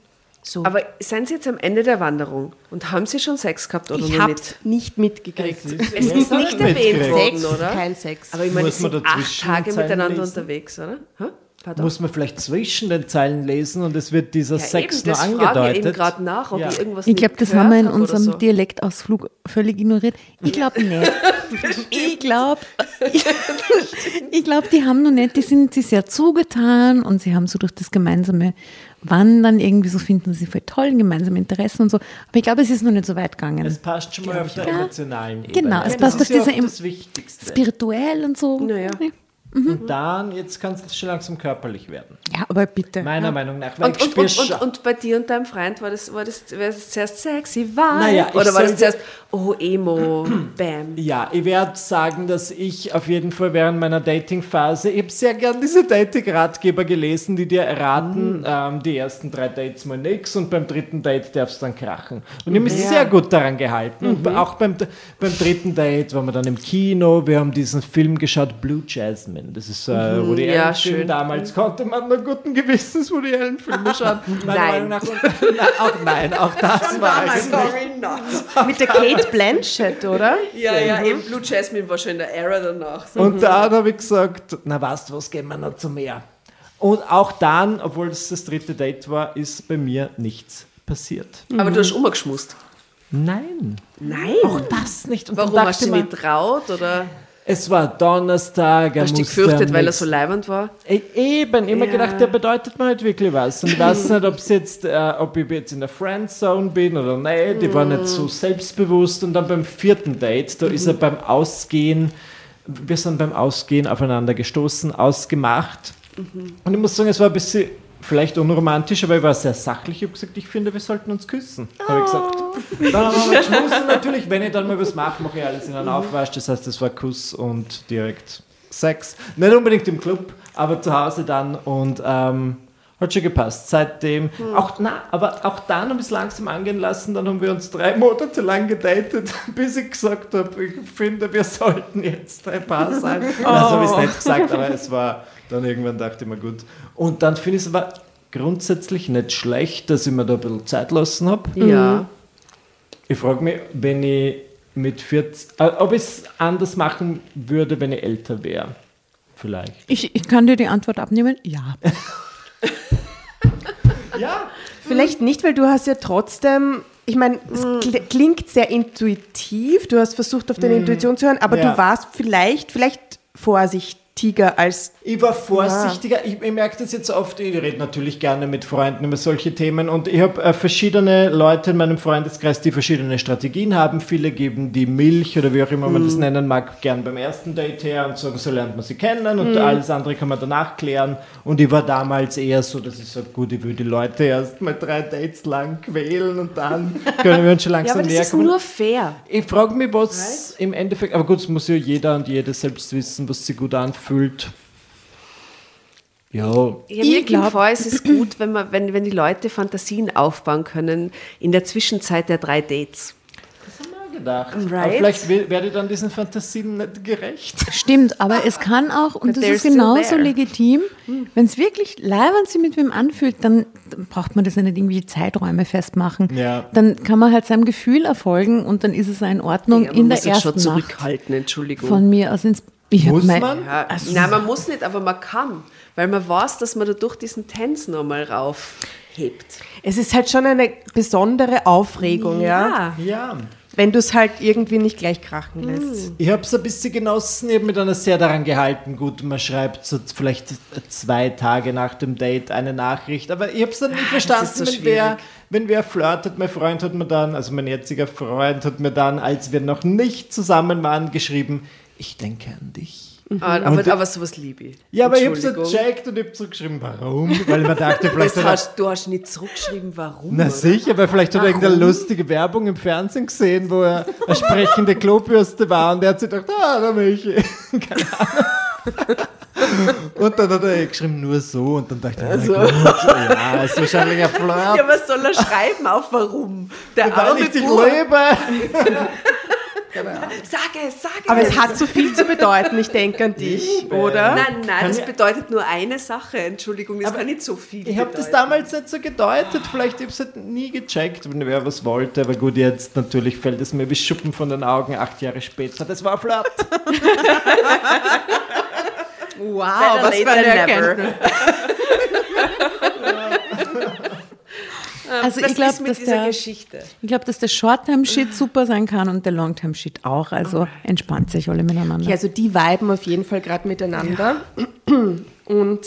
So. Aber sind Sie jetzt am Ende der Wanderung und haben Sie schon Sex gehabt oder ich noch hab's nicht? nicht mitgekriegt. Es ist nicht erwähnt worden, Sex, oder? kein Sex. Aber ich meine, Sie sind acht Tage miteinander lesen? unterwegs, oder? Hä? Pardon? Muss man vielleicht zwischen den Zeilen lesen und es wird dieser ja, Sex eben, nur ich angedeutet. eben gerade nach, ob Ja. ich irgendwas Ich glaube, das haben wir in unserem so. Dialektausflug völlig ignoriert. Ich glaube nicht. *laughs* ich glaube, ich, ich glaube, die haben noch nicht, die sind sich sehr zugetan und sie haben so durch das gemeinsame Wandern irgendwie so finden sie voll toll, gemeinsame Interessen und so. Aber ich glaube, es ist noch nicht so weit gegangen. Es passt schon mal auf der emotionalen Ebene. Genau, es das passt auf ja dieser. Spirituell und so. Naja. Und dann, jetzt kann es schon langsam körperlich werden. Ja, aber bitte. Meiner Meinung nach. Weil Und, ich und, und, und, bei dir und deinem Freund war das, war das, war das zuerst sexy, war? Naja, ich Oder war das zuerst, oh, Emo, *clears throat* bam? Ja, ich werde sagen, dass ich auf jeden Fall während meiner Dating-Phase, ich habe sehr gern diese Dating-Ratgeber gelesen, die dir erraten, ähm, die ersten drei Dates mal nix und beim dritten Date darfst du dann krachen. Und ich habe mich sehr gut daran gehalten. Und auch beim, beim dritten Date waren wir dann im Kino, wir haben diesen Film geschaut, Blue Jasmine. Das ist äh, Woody Ja, Allen Film. schön. Damals konnte man nur guten Gewissens Woody Allen Filme *laughs* schauen. Nein. Nach. *laughs* Auch nein, auch das war es nicht. Mit der Kate Blanchett, oder? Ja, ja, eben Blue Jasmine war schon in der Era danach. Und dann habe ich gesagt, na weißt du was, gehen wir noch zum Meer. Und auch dann, obwohl es das dritte Date war, ist bei mir nichts passiert. Aber du hast umgeschmust. Nein, Nein. auch das nicht. Und Warum hast du dich ich mir, nicht traut? Oder es war Donnerstag, er hast du gefürchtet, weil er so leibend war? E- Eben, immer Ja. gedacht, der bedeutet mir nicht wirklich was. Und ich weiß *laughs* nicht, ob's jetzt, äh, ob ich jetzt in der Friendzone bin oder nicht. Ich war nicht so selbstbewusst. Und dann beim vierten Date, da ist er beim Ausgehen, wir sind beim Ausgehen aufeinander gestoßen, ausgemacht. Und ich muss sagen, es war ein bisschen vielleicht unromantisch, aber ich war sehr sachlich. Ich habe gesagt, ich finde, wir sollten uns küssen. Habe ich gesagt. Dann haben wir geschmussen. Natürlich, wenn ich dann mal was mache, mache ich alles in einen Aufwasch. Das heißt, es war Kuss und direkt Sex. Nicht unbedingt im Club, aber zu Hause dann. Und ähm, hat schon gepasst. Seitdem, auch, na, aber auch dann habe ich es langsam angehen lassen. Dann haben wir uns drei Monate lang gedatet, *laughs* bis ich gesagt habe, ich finde, wir sollten jetzt ein Paar sein. Oh. Also habe ich es nicht gesagt, aber es war dann irgendwann dachte ich mir, gut. Und dann finde ich es aber grundsätzlich nicht schlecht, dass ich mir da ein bisschen Zeit lassen habe. Ja. Ich frage mich, wenn ich mit 40, äh, ob ich es anders machen würde, wenn ich älter wäre. Vielleicht. Ich, ich kann dir die Antwort abnehmen. Ja. *laughs* Ja, Vielleicht nicht, weil du hast ja trotzdem, ich meine, es kl klingt sehr intuitiv, du hast versucht, auf deine Intuition zu hören, aber Ja. du warst vielleicht, vielleicht vorsichtig vorsichtiger als Ich war vorsichtiger. Ich, ich merke das jetzt oft. Ich rede natürlich gerne mit Freunden über solche Themen und ich habe äh, verschiedene Leute in meinem Freundeskreis, die verschiedene Strategien haben. Viele geben die Milch oder wie auch immer man das nennen mag, gern beim ersten Date her und sagen, so lernt man sie kennen und alles andere kann man danach klären. Und ich war damals eher so, dass ich sage, gut, ich will die Leute erst mal drei Dates lang quälen und dann *laughs* können wir uns schon Ja, langsam aber das ist kommen. nur fair. Ich frage mich, was im Endeffekt, aber gut, es muss ja jeder und jede selbst wissen, was sich gut anfühlt. Ja, Ja, mir vor, es ist gut, wenn, man, wenn, wenn die Leute Fantasien aufbauen können in der Zwischenzeit der drei Dates. gedacht. Aber Right. vielleicht we- werde ich dann diesen Fantasien nicht gerecht. Stimmt, aber es kann auch, und But das ist genauso legitim, wenn es wirklich leibend sich mit wem anfühlt, dann braucht man das ja nicht irgendwie Zeiträume festmachen. Ja. Dann kann man halt seinem Gefühl erfolgen und dann ist es auch in Ordnung Ja, in der muss sich schon ersten Nacht zurückhalten, Entschuldigung. von mir aus ins... Ich hab Muss mein- man? ja, Also- nein, man muss nicht, aber man kann, weil man weiß, dass man dadurch diesen Tanz nochmal raufhebt. Es ist halt schon eine besondere Aufregung, ja. Ja. Wenn du es halt irgendwie nicht gleich krachen lässt. Ich habe es ein bisschen genossen, ich habe mich dann sehr daran gehalten. Gut, man schreibt so vielleicht zwei Tage nach dem Date eine Nachricht, aber ich habe es dann nicht verstanden, ist so wenn, wer, wenn wer flirtet. Mein Freund hat mir dann, also mein jetziger Freund hat mir dann, als wir noch nicht zusammen waren, geschrieben, ich denke an dich. Aber, aber, aber sowas liebe ich. Ja, aber ich habe so gecheckt und ich habe zurückgeschrieben, warum? Weil ich mir dachte, *laughs* vielleicht hast, du hast nicht zurückgeschrieben, warum. Na oder? sicher, weil vielleicht hat er irgendeine lustige Werbung im Fernsehen gesehen, wo er eine sprechende Klobürste war und er hat sich gedacht, ah, da Michi. *laughs* Keine Ahnung. Und dann hat er geschrieben, nur so. Und dann dachte ich, Also. ja, ist wahrscheinlich ein Flirt. Ja, was soll er schreiben auf warum? Der weil arme ich dich Bub. *laughs* liebe. Sag es, sag es. Aber es hat so viel zu bedeuten, ich denke an dich, oder? Nein, nein, Kann das bedeutet nur eine Sache. Entschuldigung, das kann nicht so viel Ich habe das damals nicht so gedeutet, vielleicht habe ich es halt nie gecheckt, wenn wer was wollte. Aber gut, jetzt natürlich fällt es mir wie Schuppen von den Augen, acht Jahre später. Das war Flirt. *laughs* Wow, Better late than never. *laughs* Also Was ich glaube, ist mit dass dieser der, Geschichte? ich glaub, dass der Short-Term-Shit super sein kann und der Long-Term-Shit auch. Also entspannt sich alle miteinander. Ja, also die viben auf jeden Fall gerade miteinander. Und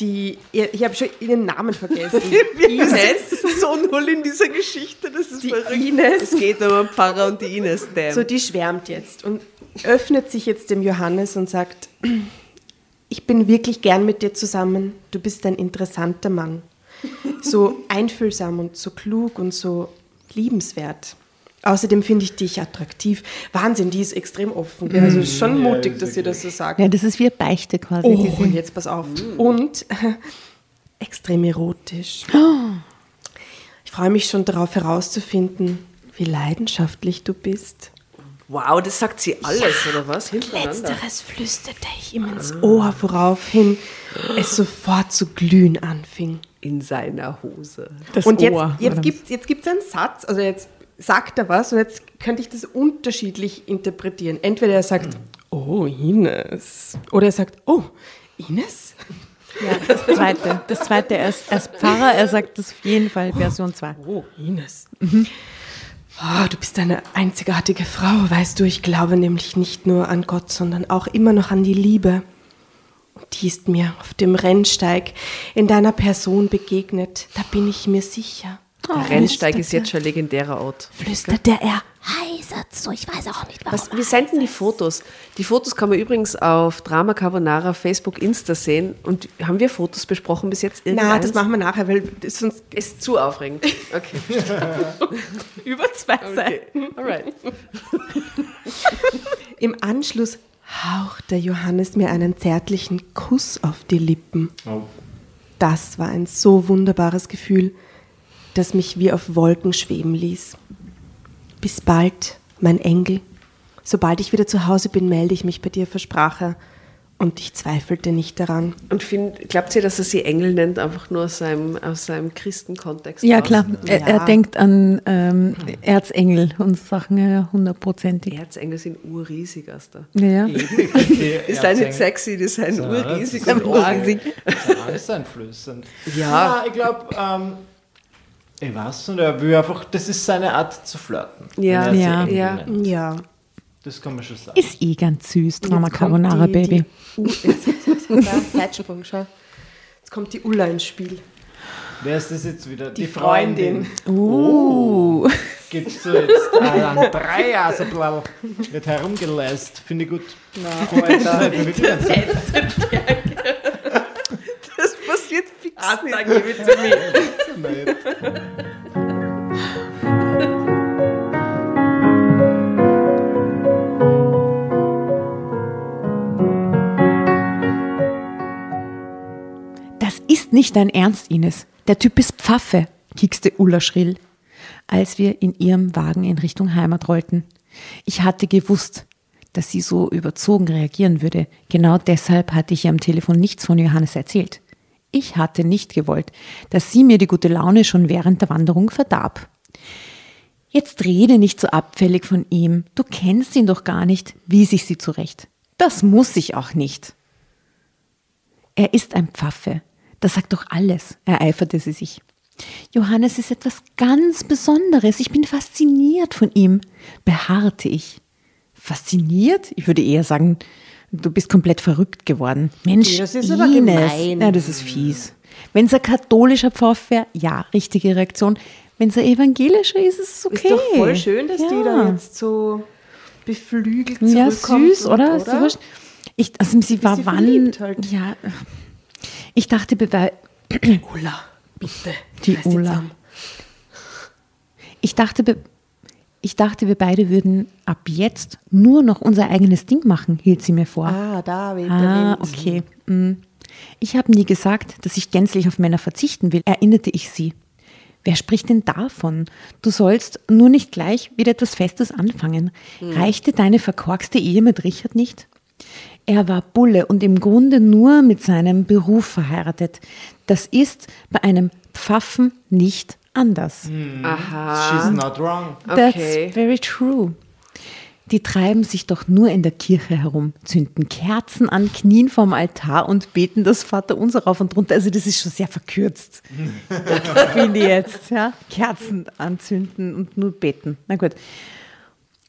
die, ich habe schon ihren Namen vergessen. *laughs* Ines, so null in dieser Geschichte, das ist Die verrückt. Ines. Es geht um Pfarrer und die Ines, damn. So, die schwärmt jetzt und öffnet sich jetzt dem Johannes und sagt, *clears throat* ich bin wirklich gern mit dir zusammen. Du bist ein interessanter Mann. *laughs* So einfühlsam und so klug und so liebenswert. Außerdem finde ich dich attraktiv. Wahnsinn, die ist extrem offen. gell? Also ist schon mutig, dass sie das so sagt. Ja, das ist wie eine Beichte quasi. Oh, und jetzt pass auf. Und äh, *laughs* extrem erotisch. Ich freue mich schon darauf herauszufinden, wie leidenschaftlich du bist. wow, das sagt sie alles, oder was? Letzteres flüsterte ich ihm ins Ohr, woraufhin es sofort zu glühen anfing. In seiner Hose. das und jetzt, Ohr, jetzt gibt es jetzt gibt's einen Satz, also jetzt sagt er was und jetzt könnte ich das unterschiedlich interpretieren. Entweder er sagt, oh, Ines. Oder er sagt, oh, Ines? Ja, das zweite. Das zweite, er ist, er ist Pfarrer, er sagt das auf jeden Fall Version 2. Oh, Ines. Oh, du bist eine einzigartige Frau, weißt du. Ich glaube nämlich nicht nur an Gott, sondern auch immer noch an die Liebe. Die ist mir auf dem Rennsteig in deiner Person begegnet. Da bin ich mir sicher. Der Rennsteig ist jetzt schon ein legendärer Ort. Flüsterte er. Heisert so, ich weiß auch nicht, warum. Was, wir senden die Fotos. Die Fotos kann man übrigens auf Drama Carbonara, Facebook, Insta sehen. Und haben wir Fotos besprochen bis jetzt? Na, Irgendeins? das machen wir nachher, weil sonst ist zu aufregend. Okay. *laughs* über zwei okay. Alright. Im Anschluss hauchte Johannes mir einen zärtlichen Kuss auf die Lippen. Oh. Das war ein so wunderbares Gefühl, das mich wie auf Wolken schweben ließ. Bis bald, mein Engel. Sobald ich wieder zu Hause bin, melde ich mich bei dir, versprach er. Und ich zweifelte nicht daran. Und find, glaubt ihr, dass er sie Engel nennt, einfach nur aus seinem, aus seinem Christenkontext? Ja, raus? klar. Er, er Ja. denkt an ähm, Erzengel und Sachen, ja, ja, hundertprozentig. Erzengel sind urriesig, Asta. Ja, ja. *laughs* Ist da nicht sexy, die sind urriesig und urriesig. einflößend. Ja. Ja, ich glaube, ähm, ich weiß nicht, er will einfach, das ist seine Art zu flirten. Ja, ja, ja. Ja. Das kann man schon sagen. Ist eh ganz süß, Drama Carbonara die- Baby. Die, U- Zeitsprung, schau. Jetzt kommt die Ulla ins Spiel. Wer ist das jetzt wieder? Die Freundin. Uh. *laughs* Gibst du jetzt äh, an drei also blau. Wird herumgeläst. Finde ich gut. Na, Alter. Das passiert fix Ah, nicht. give ist nicht dein Ernst, Ines. Der Typ ist Pfaffe, kiekste Ulla schrill, als wir in ihrem Wagen in Richtung Heimat rollten. Ich hatte gewusst, dass sie so überzogen reagieren würde. Genau deshalb hatte ich ihr am Telefon nichts von Johannes erzählt. Ich hatte nicht gewollt, dass sie mir die gute Laune schon während der Wanderung verdarb. Jetzt rede nicht so abfällig von ihm. Du kennst ihn doch gar nicht, wies ich sie zurecht. Das muss ich auch nicht. Er ist ein Pfaffe. Das sagt doch alles, ereiferte sie sich. Johannes ist etwas ganz Besonderes. Ich bin fasziniert von ihm, beharrte ich. Fasziniert? Ich würde eher sagen, du bist komplett verrückt geworden. Mensch, Das ist aber Ines. gemein. Ja, das ist fies. Wenn es ein katholischer Pfaff wäre, ja, richtige Reaktion. Wenn es ein evangelischer ist, ist es okay. Ist doch voll schön, dass ja. die da jetzt so beflügelt Ja, zurückkommt. süß, oder? Wurscht. Ich, also sie war wann. halt. Ja. Ich dachte, bei, Ulla, bitte. Die Ulla. Ich dachte, wir- ich dachte, wir beide würden ab jetzt nur noch unser eigenes Ding machen, hielt sie mir vor. Ah, da weht Ah, okay. Mm. Ich habe nie gesagt, dass ich gänzlich auf Männer verzichten will, erinnerte ich sie. Wer spricht denn davon? Du sollst nur nicht gleich wieder etwas Festes anfangen. Reichte deine verkorkste Ehe mit Richard nicht? Er war Bulle und im Grunde nur mit seinem Beruf verheiratet. Das ist bei einem Pfaffen nicht anders. Aha. She's not wrong. That's Okay. very true. Die treiben sich doch nur in der Kirche herum, zünden Kerzen an, knien vorm Altar und beten das Vaterunser rauf und runter. Also das ist schon sehr verkürzt. *laughs* Finde ich jetzt. Ja? Kerzen anzünden und nur beten. Na gut.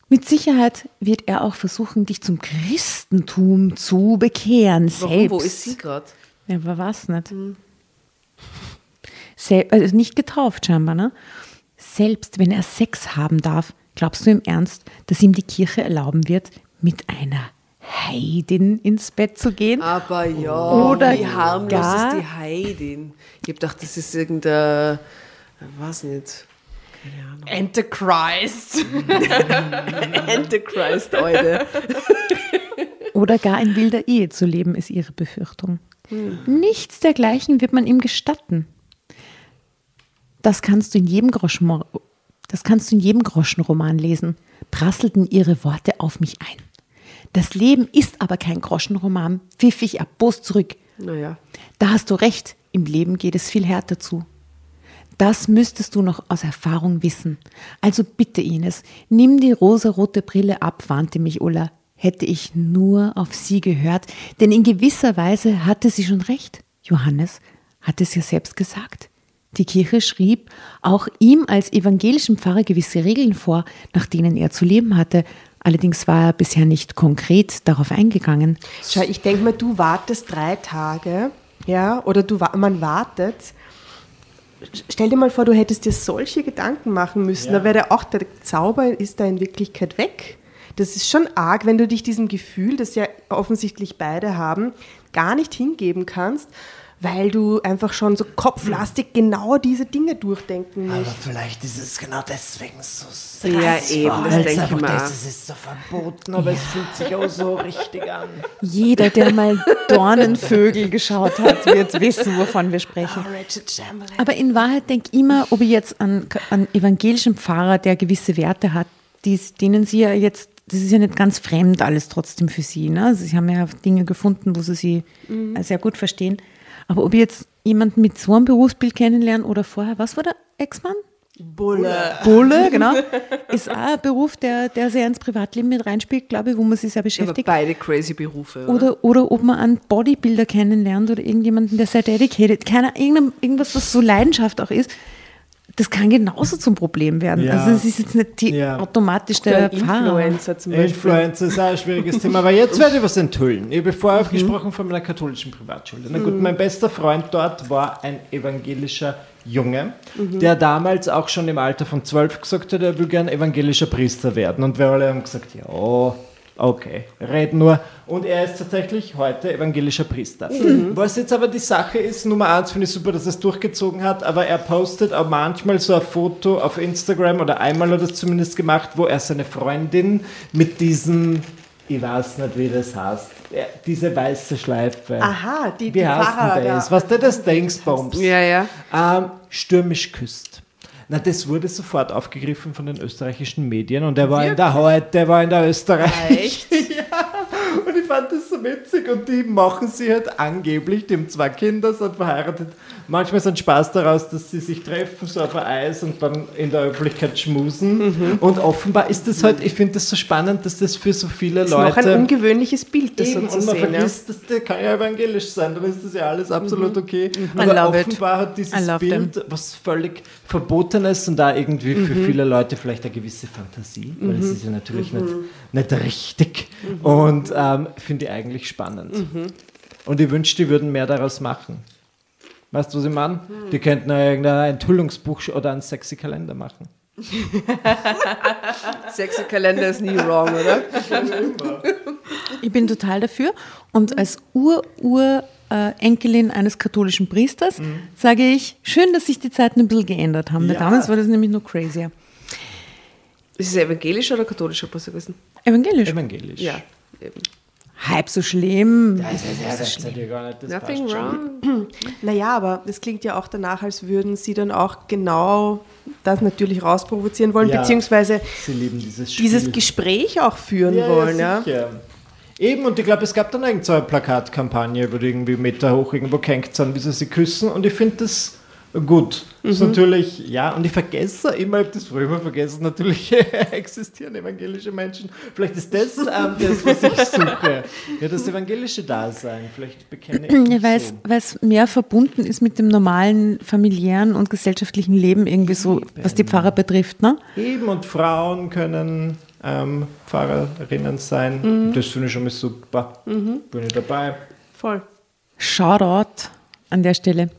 Mit Sicherheit wird er auch versuchen, dich zum Christentum zu bekehren. Warum? Selbst. Wo ist sie gerade? Ja, aber was nicht? Sel also nicht getauft scheinbar, ne? Selbst wenn er Sex haben darf, glaubst du im Ernst, dass ihm die Kirche erlauben wird, mit einer Heidin ins Bett zu gehen? Aber ja, Oder wie harmlos ist die Heidin? Ich hab gedacht, das ist irgendein, ich weiß nicht, Antichrist. *laughs* Antichrist, Leute. Oder gar in wilder Ehe zu leben, ist ihre Befürchtung. Nichts dergleichen wird man ihm gestatten. Das kannst du in jedem Groschen, das kannst du in jedem Groschenroman lesen, prasselten ihre Worte auf mich ein. Das Leben ist aber kein Groschenroman, pfiff ich erbost zurück. Naja, Da hast du recht, im Leben geht es viel härter zu. Das müsstest du noch aus Erfahrung wissen. Also bitte, Ines, nimm die rosarote Brille ab, warnte mich Ulla. Hätte ich nur auf sie gehört, denn in gewisser Weise hatte sie schon recht. Johannes hat es ja selbst gesagt. Die Kirche schrieb auch ihm als evangelischen Pfarrer gewisse Regeln vor, nach denen er zu leben hatte. Allerdings war er bisher nicht konkret darauf eingegangen. Schau, ich denke mal, du wartest drei Tage, ja, oder du, man wartet. Stell dir mal vor, du hättest dir solche Gedanken machen müssen. Ja. Da wäre auch der Zauber ist da in Wirklichkeit weg. Das ist schon arg, wenn du dich diesem Gefühl, das ja offensichtlich beide haben, gar nicht hingeben kannst, weil du einfach schon so kopflastig genau diese Dinge durchdenken Aber musst. vielleicht ist es genau deswegen so Ja, eben, das weil es denk ich mir das ist, so verboten, aber es fühlt sich auch so richtig an. Jeder, der mal Dornenvögel geschaut hat, wird wissen, wovon wir sprechen. Chamberlain. Aber in Wahrheit denke ich immer, ob ich jetzt an einen evangelischen Pfarrer, der gewisse Werte hat, dies, denen sie ja jetzt, das ist ja nicht ganz fremd alles trotzdem für sie. Ne? Also sie haben ja Dinge gefunden, wo sie sie äh, sehr gut verstehen. Aber ob ich jetzt jemanden mit so einem Berufsbild kennenlernen oder vorher, was war der Ex-Mann? Bulle. Bulle, genau. Ist auch ein Beruf, der, der sehr ins Privatleben mit reinspielt, glaube ich, wo man sich sehr aber beschäftigt. beide crazy Berufe. Oder? Oder, oder ob man einen Bodybuilder kennenlernt oder irgendjemanden, der sehr dedicated, keiner, irgendwas, was so Leidenschaft auch ist. Das kann genauso zum Problem werden. Ja. Also es ist jetzt nicht die, Ja. automatisch Der Pfarrer. Influencer zum Beispiel. Influencer ist auch ein schwieriges Thema, aber jetzt werde ich was enthüllen. Ich habe vorher gesprochen von meiner katholischen Privatschule. Na gut, mein bester Freund dort war ein evangelischer Junge, der damals auch schon im Alter von zwölf gesagt hat, er will gern evangelischer Priester werden. Und wir alle haben gesagt, ja, okay, red nur. Und er ist tatsächlich heute evangelischer Priester. Was jetzt aber die Sache ist, Nummer eins finde ich super, dass er es durchgezogen hat, aber er postet auch manchmal so ein Foto auf Instagram oder einmal hat er es zumindest gemacht, wo er seine Freundin mit diesem, ich weiß nicht, wie das heißt, ja, diese weiße Schleife. Aha, die, Wie die heißt Pfarrer denn da. das? Was der das Dingsbums? Ja, ja. ähm, stürmisch küsst. Na, das wurde sofort aufgegriffen von den österreichischen Medien und der war in der heute, der war in der Österreich. Echt? *laughs* ja, und ich fand das so witzig und die machen sie halt angeblich, die haben zwei Kinder, sind verheiratet. Manchmal ist ein Spaß daraus, dass sie sich treffen, so auf Eis und dann in der Öffentlichkeit schmusen. Und offenbar ist das halt, ich finde das so spannend, dass das für so viele Das ist noch ein Leute. ungewöhnliches Bild, das Eben, so und zu man sehen. Ja. vergisst, dass der kann ja evangelisch sein, dann ist das ja alles absolut okay. I Aber love it. offenbar hat dieses Bild was völlig Verbotenes und da irgendwie für viele Leute vielleicht eine gewisse Fantasie, weil es ist ja natürlich nicht, nicht richtig und ähm, finde ich eigentlich spannend. Und ich wünschte, die würden mehr daraus machen. Weißt du, was ich meine? Die könnten ja irgendein Enthüllungsbuch oder einen sexy Kalender machen. *laughs* Sexy Kalender ist nie wrong, oder? *laughs* Ich bin total dafür. Und als Ur-Ur-Enkelin eines katholischen Priesters sage ich, schön, dass sich die Zeiten ein bisschen geändert haben. Ja. damals war das nämlich nur crazier. Ist es evangelisch oder katholischer Priester gewesen? Evangelisch. Evangelisch. Ja, eben. Halb so schlimm. Das ist ja, das ist ja gar nicht, das Nothing passt schon. wrong. *clears throat* Naja, aber das klingt ja auch danach, als würden sie dann auch genau das natürlich rausprovozieren wollen, Ja. beziehungsweise Sie lieben dieses dieses Gespräch auch führen wollen. Ja, sicher. Eben, und ich glaube, es gab dann irgend so eine Plakatkampagne, wo die irgendwie Meter hoch irgendwo gehängt sind, wie sie sich küssen. Und ich finde das gut. Das ist natürlich, ja, und ich vergesse immer, ich habe das früher immer vergessen, natürlich *laughs* existieren evangelische Menschen. Vielleicht ist das ähm, das, was ich suche. Ja, das evangelische Dasein. Vielleicht bekenne ich Ja, weil es, so. es mehr verbunden ist mit dem normalen familiären und gesellschaftlichen Leben irgendwie so, was die Pfarrer betrifft. Ne? Eben, und Frauen können ähm, Pfarrerinnen sein. Das finde ich schon mal super. Bin ich dabei. voll. Shoutout an der Stelle.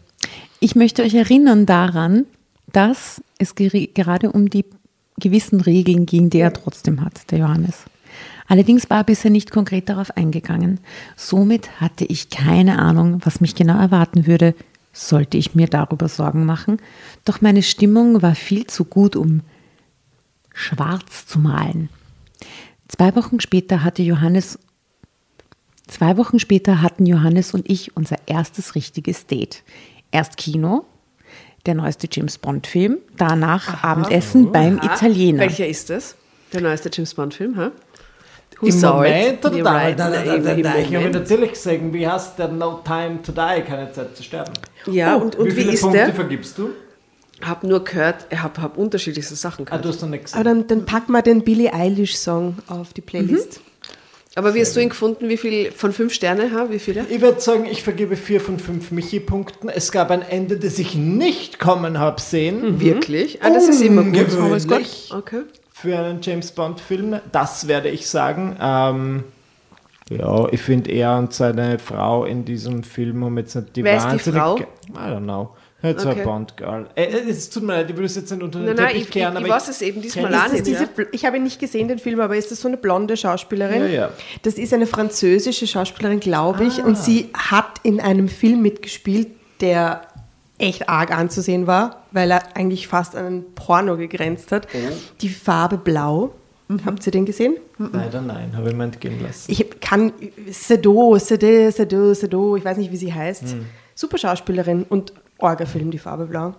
Ich möchte euch erinnern daran, dass es gerade um die gewissen Regeln ging, die er trotzdem hat, der Johannes. Allerdings war er bisher nicht konkret darauf eingegangen. Somit hatte ich keine Ahnung, was mich genau erwarten würde, sollte ich mir darüber Sorgen machen. Doch meine Stimmung war viel zu gut, um schwarz zu malen. Zwei Wochen später hatte Johannes Zwei Wochen später hatten Johannes und ich unser erstes richtiges Date. Erst Kino, der neueste James Bond-Film, danach Abendessen beim Ah, Italiener. Welcher ist das? Der neueste James Bond-Film, ha? Who Im Moment oder da, right, da, da, da, da, da, Ich habe natürlich gesagt, wie heißt der No Time to Die, keine Zeit zu sterben. Ja, und, und wie wie, viele ist Punkte der? vergibst du? Hab nur gehört, ich hab, hab unterschiedlichste Sachen Ah, gehört. du hast noch nichts Aber gesehen. dann, dann packen wir den Billie Eilish-Song auf die Playlist. Aber wie hast du ihn gefunden? Wie viel von fünf Sterne? Ha? Wie viele? Ich würde sagen, ich vergebe vier von fünf Michi-Punkten. Es gab ein Ende, das ich nicht kommen habe sehen. Wirklich? Ah, das ist immer gut. Aber ist gut. Okay. Für einen James Bond-Film. Das werde ich sagen. Ähm, ja, ich finde er und seine Frau in diesem Film haben jetzt nicht die Wer ist die. Frau? I don't know. Jetzt Okay. ein Bond-Girl. Äh, äh, es tut mir leid, ich würde es jetzt nicht unter den Nein, nein, Teppich ich, kehren, ich, aber ich weiß es eben diesmal auch nicht. diese, Ja. ich habe ihn nicht gesehen, den Film, aber ist das so eine blonde Schauspielerin? Ja, ja. Das ist eine französische Schauspielerin, glaube ich. Und sie hat in einem Film mitgespielt, der echt arg anzusehen war, weil er eigentlich fast an einen Porno gegrenzt hat. Die Farbe Blau. Habt ihr den gesehen? Leider nein, habe ich mir entgehen lassen. Ich kann Sedo, Sede, Sedo, Sedo, ich weiß nicht, wie sie heißt. Super Schauspielerin und Orga-Film, die Farbe Blau.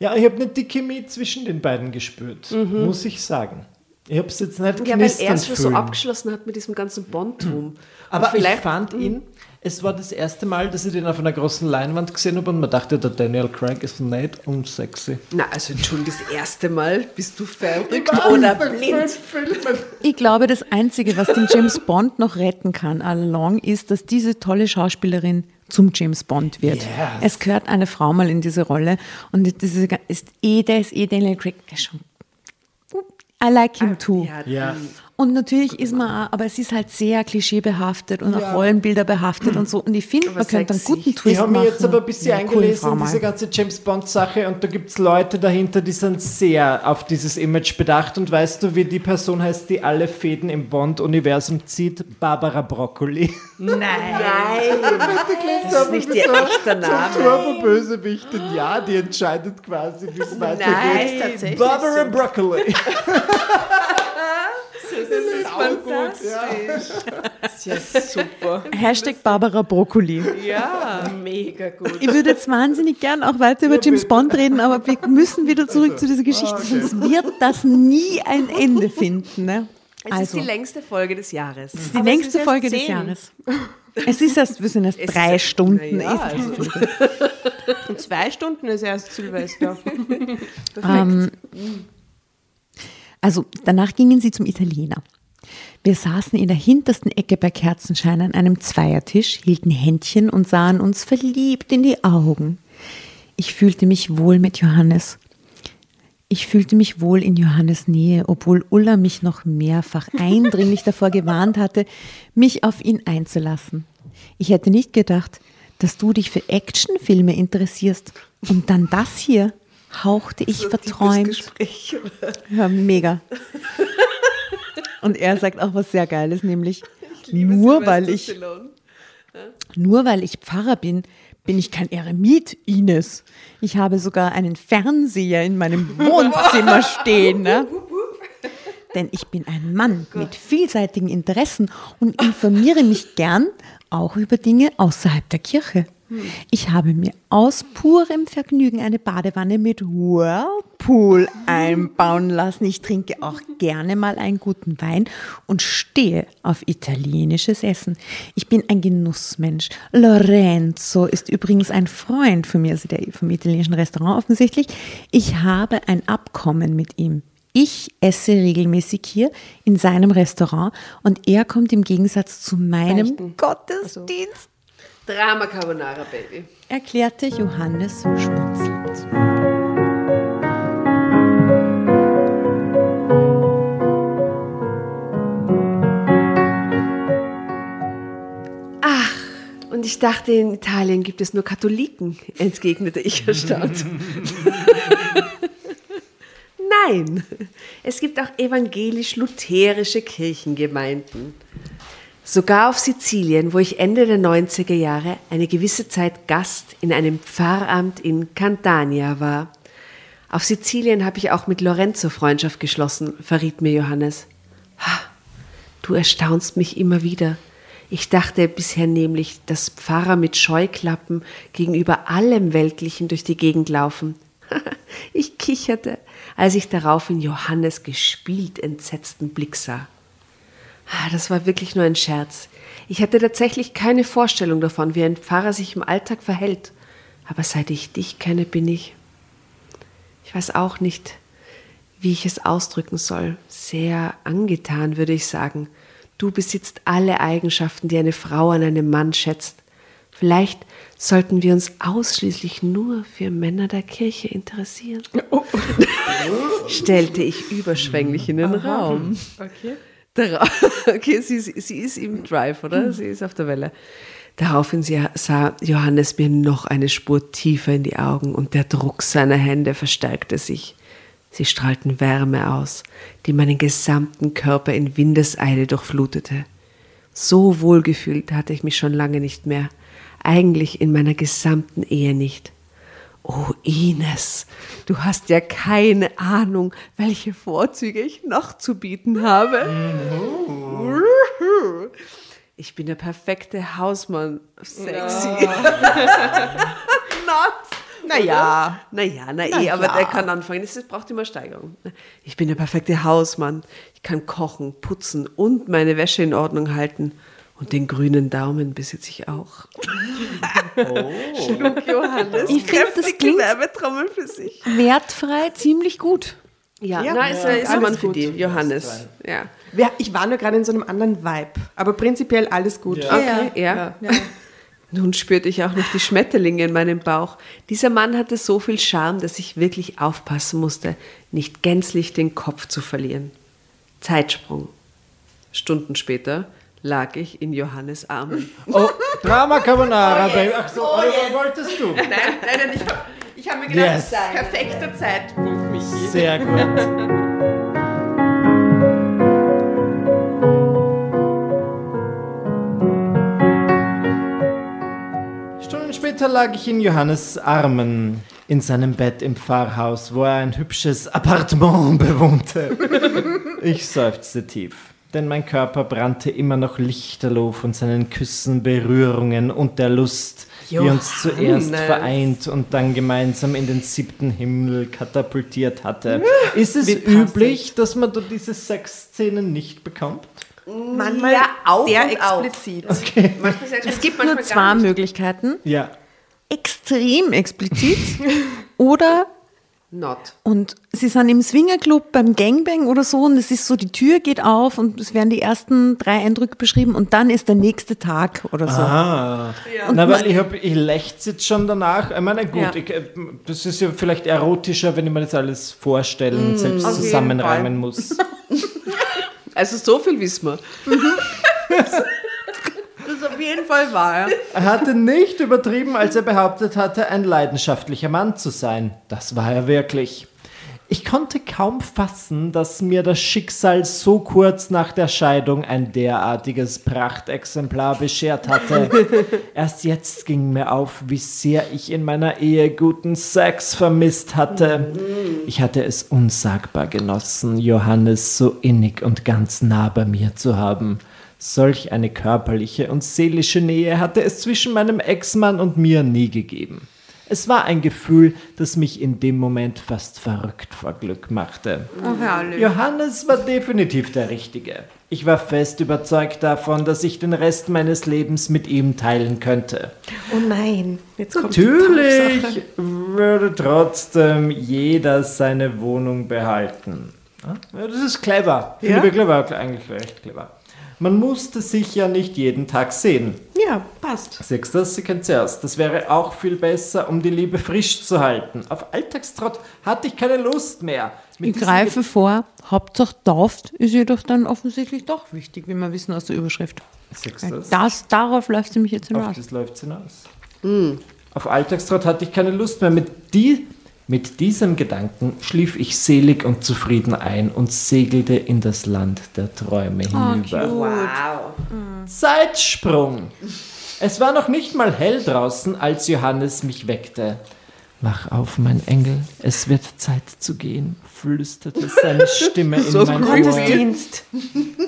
Ja, ich habe nicht die Chemie zwischen den beiden gespürt, muss ich sagen. Ich habe es jetzt nicht Ja, weil er es schon so abgeschlossen hat mit diesem ganzen Bond-Tum. Aber Und vielleicht, ich fand ihn, es war das erste Mal, dass ich den auf einer großen Leinwand gesehen habe und man dachte, der Daniel Craig ist nicht unsexy. Na, also Entschuldigung, das erste Mal bist du verrückt oder blind. Ich glaube, das Einzige, was den James Bond noch retten kann, along, ist, dass diese tolle Schauspielerin zum James Bond wird. Yes. Es gehört eine Frau mal in diese Rolle und das ist, ist eh, der ist eh Daniel Craig. Der ist schon, I like him too. Ja, Ja. Und natürlich ist man auch, aber es ist halt sehr klischeebehaftet und auch Rollenbilder behaftet und so. Und ich finde, man könnte einen guten Twist Ich habe mich machen. jetzt aber ein bisschen Ja, eingelesen in diese ganze James Bond-Sache und da gibt es Leute dahinter, die sind sehr auf dieses Image bedacht. Und weißt du, wie die Person heißt, die alle Fäden im Bond-Universum zieht? Barbara Broccoli. Nein, *laughs* das ist nicht ihr echter Name. Turbo-Bösewichtin, ja, die entscheidet quasi, wie es weitergeht. tatsächlich. Barbara Broccoli. *laughs* *laughs* Fantastisch. Das ist ja super. Hashtag Barbara Broccoli. Ja, mega gut. Ich würde jetzt wahnsinnig gern auch weiter über James Bond reden, aber wir müssen wieder zurück zu dieser Geschichte, sonst wird das nie ein Ende finden. Ne? Es Also, ist die längste Folge des Jahres. die Aber es ist längste erst Folge des. Jahres. Es ist erst, wir sind erst *laughs* Es drei ist- Stunden. Ja, Ist- also- In *laughs* zwei Stunden ist erst Silvester. Ähm, also danach gingen sie zum Italiener. Wir saßen in der hintersten Ecke bei Kerzenschein an einem Zweiertisch, hielten Händchen und sahen uns verliebt in die Augen. Ich fühlte mich wohl mit Johannes. Ich fühlte mich wohl in Johannes Nähe, obwohl Ulla mich noch mehrfach *laughs* eindringlich davor gewarnt hatte, mich auf ihn einzulassen. Ich hätte nicht gedacht, dass du dich für Actionfilme interessierst. Und dann das hier, hauchte ich verträumt. Gespräch. Ja, mega. Und er sagt auch was sehr Geiles, nämlich nur weil ich nur weil ich Pfarrer bin, bin ich kein Eremit, Ines. Ich habe sogar einen Fernseher in meinem *laughs* Wohnzimmer stehen. Ne? Denn ich bin ein Mann mit vielseitigen Interessen und informiere mich gern auch über Dinge außerhalb der Kirche. Ich habe mir aus purem Vergnügen eine Badewanne mit Whirlpool einbauen lassen. Ich trinke auch gerne mal einen guten Wein und stehe auf italienisches Essen. Ich bin ein Genussmensch. Lorenzo ist übrigens ein Freund von mir, also der vom italienischen Restaurant offensichtlich. Ich habe ein Abkommen mit ihm. Ich esse regelmäßig hier in seinem Restaurant und er kommt im Gegensatz zu meinem Beichten. Gottesdienst Drama Carbonara, Baby. erklärte Johannes schmunzelnd. Und ich dachte, in Italien gibt es nur Katholiken, *laughs* entgegnete ich erstaunt. *laughs* Nein, es gibt auch evangelisch-lutherische Kirchengemeinden. Sogar auf Sizilien, wo ich Ende der 90er Jahre eine gewisse Zeit Gast in einem Pfarramt in Campania war. Auf Sizilien habe ich auch mit Lorenzo Freundschaft geschlossen, verriet mir Johannes. Ha, du erstaunst mich immer wieder. Ich dachte bisher nämlich, dass Pfarrer mit Scheuklappen gegenüber allem Weltlichen durch die Gegend laufen. *laughs* ich kicherte, als ich daraufhin Johannes gespielt entsetzten Blick sah. Ah, Das war wirklich nur ein Scherz. Ich hatte tatsächlich keine Vorstellung davon, wie ein Pfarrer sich im Alltag verhält. Aber seit ich dich kenne, bin ich. Ich weiß auch nicht, wie ich es ausdrücken soll. Sehr angetan, würde ich sagen. Du besitzt alle Eigenschaften, die eine Frau an einem Mann schätzt. Vielleicht sollten wir uns ausschließlich nur für Männer der Kirche interessieren. *laughs* Stellte ich überschwänglich in den Raum. Okay. *laughs* Okay, sie, sie ist im Drive, oder? Sie ist auf der Welle. Daraufhin sah Johannes mir noch eine Spur tiefer in die Augen und der Druck seiner Hände verstärkte sich. Sie strahlten Wärme aus, die meinen gesamten Körper in Windeseile durchflutete. So wohlgefühlt hatte ich mich schon lange nicht mehr, eigentlich in meiner gesamten Ehe nicht. Oh Ines, du hast ja keine Ahnung, welche Vorzüge ich noch zu bieten habe. Ich bin der perfekte Hausmann. Sexy. *laughs* Not. Naja. Naja, na eh, aber der kann anfangen. Es braucht immer Steigerung. Ich bin der perfekte Hausmann. Ich kann kochen, putzen und meine Wäsche in Ordnung halten. Und den grünen Daumen besitze ich auch. Schlug Johannes. Ich finde, das klingt- Werbetrommel für sich. Wertfrei, ziemlich gut. Ja, Ja. na, ist, Ja, ist ein alles Mann für gut. die, Johannes. Ja. Ja, Ich war nur gerade in so einem anderen Vibe. Aber prinzipiell alles gut. Ja. Okay, ja. Ja. Nun spürte ich auch noch die Schmetterlinge in meinem Bauch. Dieser Mann hatte so viel Charme, dass ich wirklich aufpassen musste, nicht gänzlich den Kopf zu verlieren. Zeitsprung. Stunden später lag ich in Johannes Armen. Oh, Drama Carbonara, Baby. Ach so, oder wolltest du? Nein, nein, nein, ich habe ich hab mir gedacht, Yes. perfekter Zeitpunkt, Michi. Sehr gut. Stunden später lag ich in Johannes Armen in seinem Bett im Pfarrhaus, wo er ein hübsches Appartement *laughs* bewohnte. Ich seufzte tief, denn mein Körper brannte immer noch lichterloh von seinen Küssen, Berührungen und der Lust, die uns zuerst Johannes. vereint und dann gemeinsam in den siebten Himmel katapultiert hatte. Ist es üblich, dass man da diese Sexszenen nicht bekommt? Manchmal Ja, auch sehr und auch. explizit. Manchmal sagst du, Es gibt manchmal nur zwei. Möglichkeiten. Ja. Extrem explizit *laughs* oder Not. und sie sind im Swingerclub beim Gangbang oder so und es ist so, die Tür geht auf und es werden die ersten drei Eindrücke beschrieben und dann ist der nächste Tag oder so. Ah. Und Na, weil ich, hab, ich lächze jetzt schon danach. Ich meine, gut, Ja. ich, äh, das ist ja vielleicht erotischer, wenn ich mir das alles vorstellen und selbst auf jeden zusammenreimen muss. *laughs* Also so viel wissen wir. *laughs* auf jeden Fall wahr. Ja. Er hatte nicht übertrieben, als er behauptet hatte, ein leidenschaftlicher Mann zu sein. Das war er wirklich. Ich konnte kaum fassen, dass mir das Schicksal so kurz nach der Scheidung ein derartiges Prachtexemplar beschert hatte. Erst jetzt ging mir auf, wie sehr ich in meiner Ehe guten Sex vermisst hatte. Ich hatte es unsagbar genossen, Johannes so innig und ganz nah bei mir zu haben. Solch eine körperliche und seelische Nähe hatte es zwischen meinem Ex-Mann und mir nie gegeben. Es war ein Gefühl, das mich in dem Moment fast verrückt vor Glück machte. Oh, herrlich. Johannes war definitiv der Richtige. Ich war fest überzeugt davon, dass ich den Rest meines Lebens mit ihm teilen könnte. Oh nein, jetzt kommt Natürlich würde trotzdem jeder seine Wohnung behalten. Ja, das ist clever. Finde Ja? ich clever, eigentlich recht clever. Man musste sich ja nicht jeden Tag sehen. Ja, passt. Das? Sie kennt zuerst. Das wäre auch viel besser, um die Liebe frisch zu halten. Auf Alltagstrott hatte ich keine Lust mehr. Mit Ich greife vor, Hauptsache tauft ist jedoch dann offensichtlich doch wichtig, wie wir wissen aus der Überschrift. Siehst du das? Darauf läuft sie mich jetzt Auf hinaus. das läuft hinaus. Auf Alltagstrott hatte ich keine Lust mehr. Mit, die, mit diesem Gedanken schlief ich selig und zufrieden ein und segelte in das Land der Träume hinüber. Wow. Zeitsprung! Es war noch nicht mal hell draußen, als Johannes mich weckte. Wach auf, mein Engel, es wird Zeit zu gehen, flüsterte seine *laughs* Stimme in mein Ohr. Gottesdienst.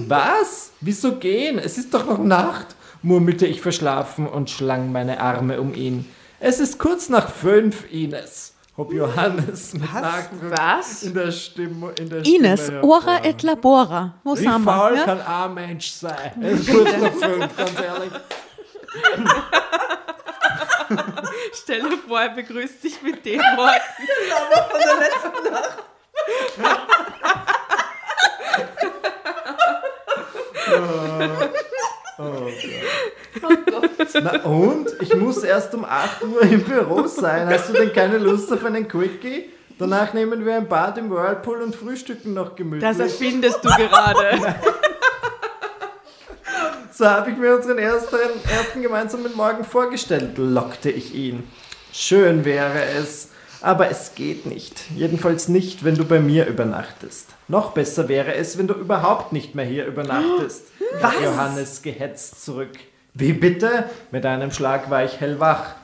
Was? Wieso gehen? Es ist doch noch Nacht, murmelte ich verschlafen und schlang meine Arme um ihn. Es ist kurz nach fünf, Ines, hob Johannes mit Nachdruck Was? in der Stimme. In der Ines, Stimme ora et labora. Wo Wie sind wir? faul Ja? kann ein Mensch sein? Es ist kurz nach fünf, ganz ehrlich. *laughs* Stell dir vor, er begrüßt dich mit den Worten. *laughs* *laughs* Na und? Ich muss erst um 8 Uhr im Büro sein. Hast du denn keine Lust auf einen Quickie? Danach nehmen wir ein Bad im Whirlpool und frühstücken noch gemütlich. Das erfindest du gerade. So habe ich mir unseren ersten, ersten gemeinsamen Morgen vorgestellt, lockte ich ihn. Schön wäre es, aber es geht nicht. Jedenfalls nicht, wenn du bei mir übernachtest. Noch besser wäre es, wenn du überhaupt nicht mehr hier übernachtest. *gasps* Was? Johannes gehetzt zurück. Wie bitte? Mit einem Schlag war ich hellwach.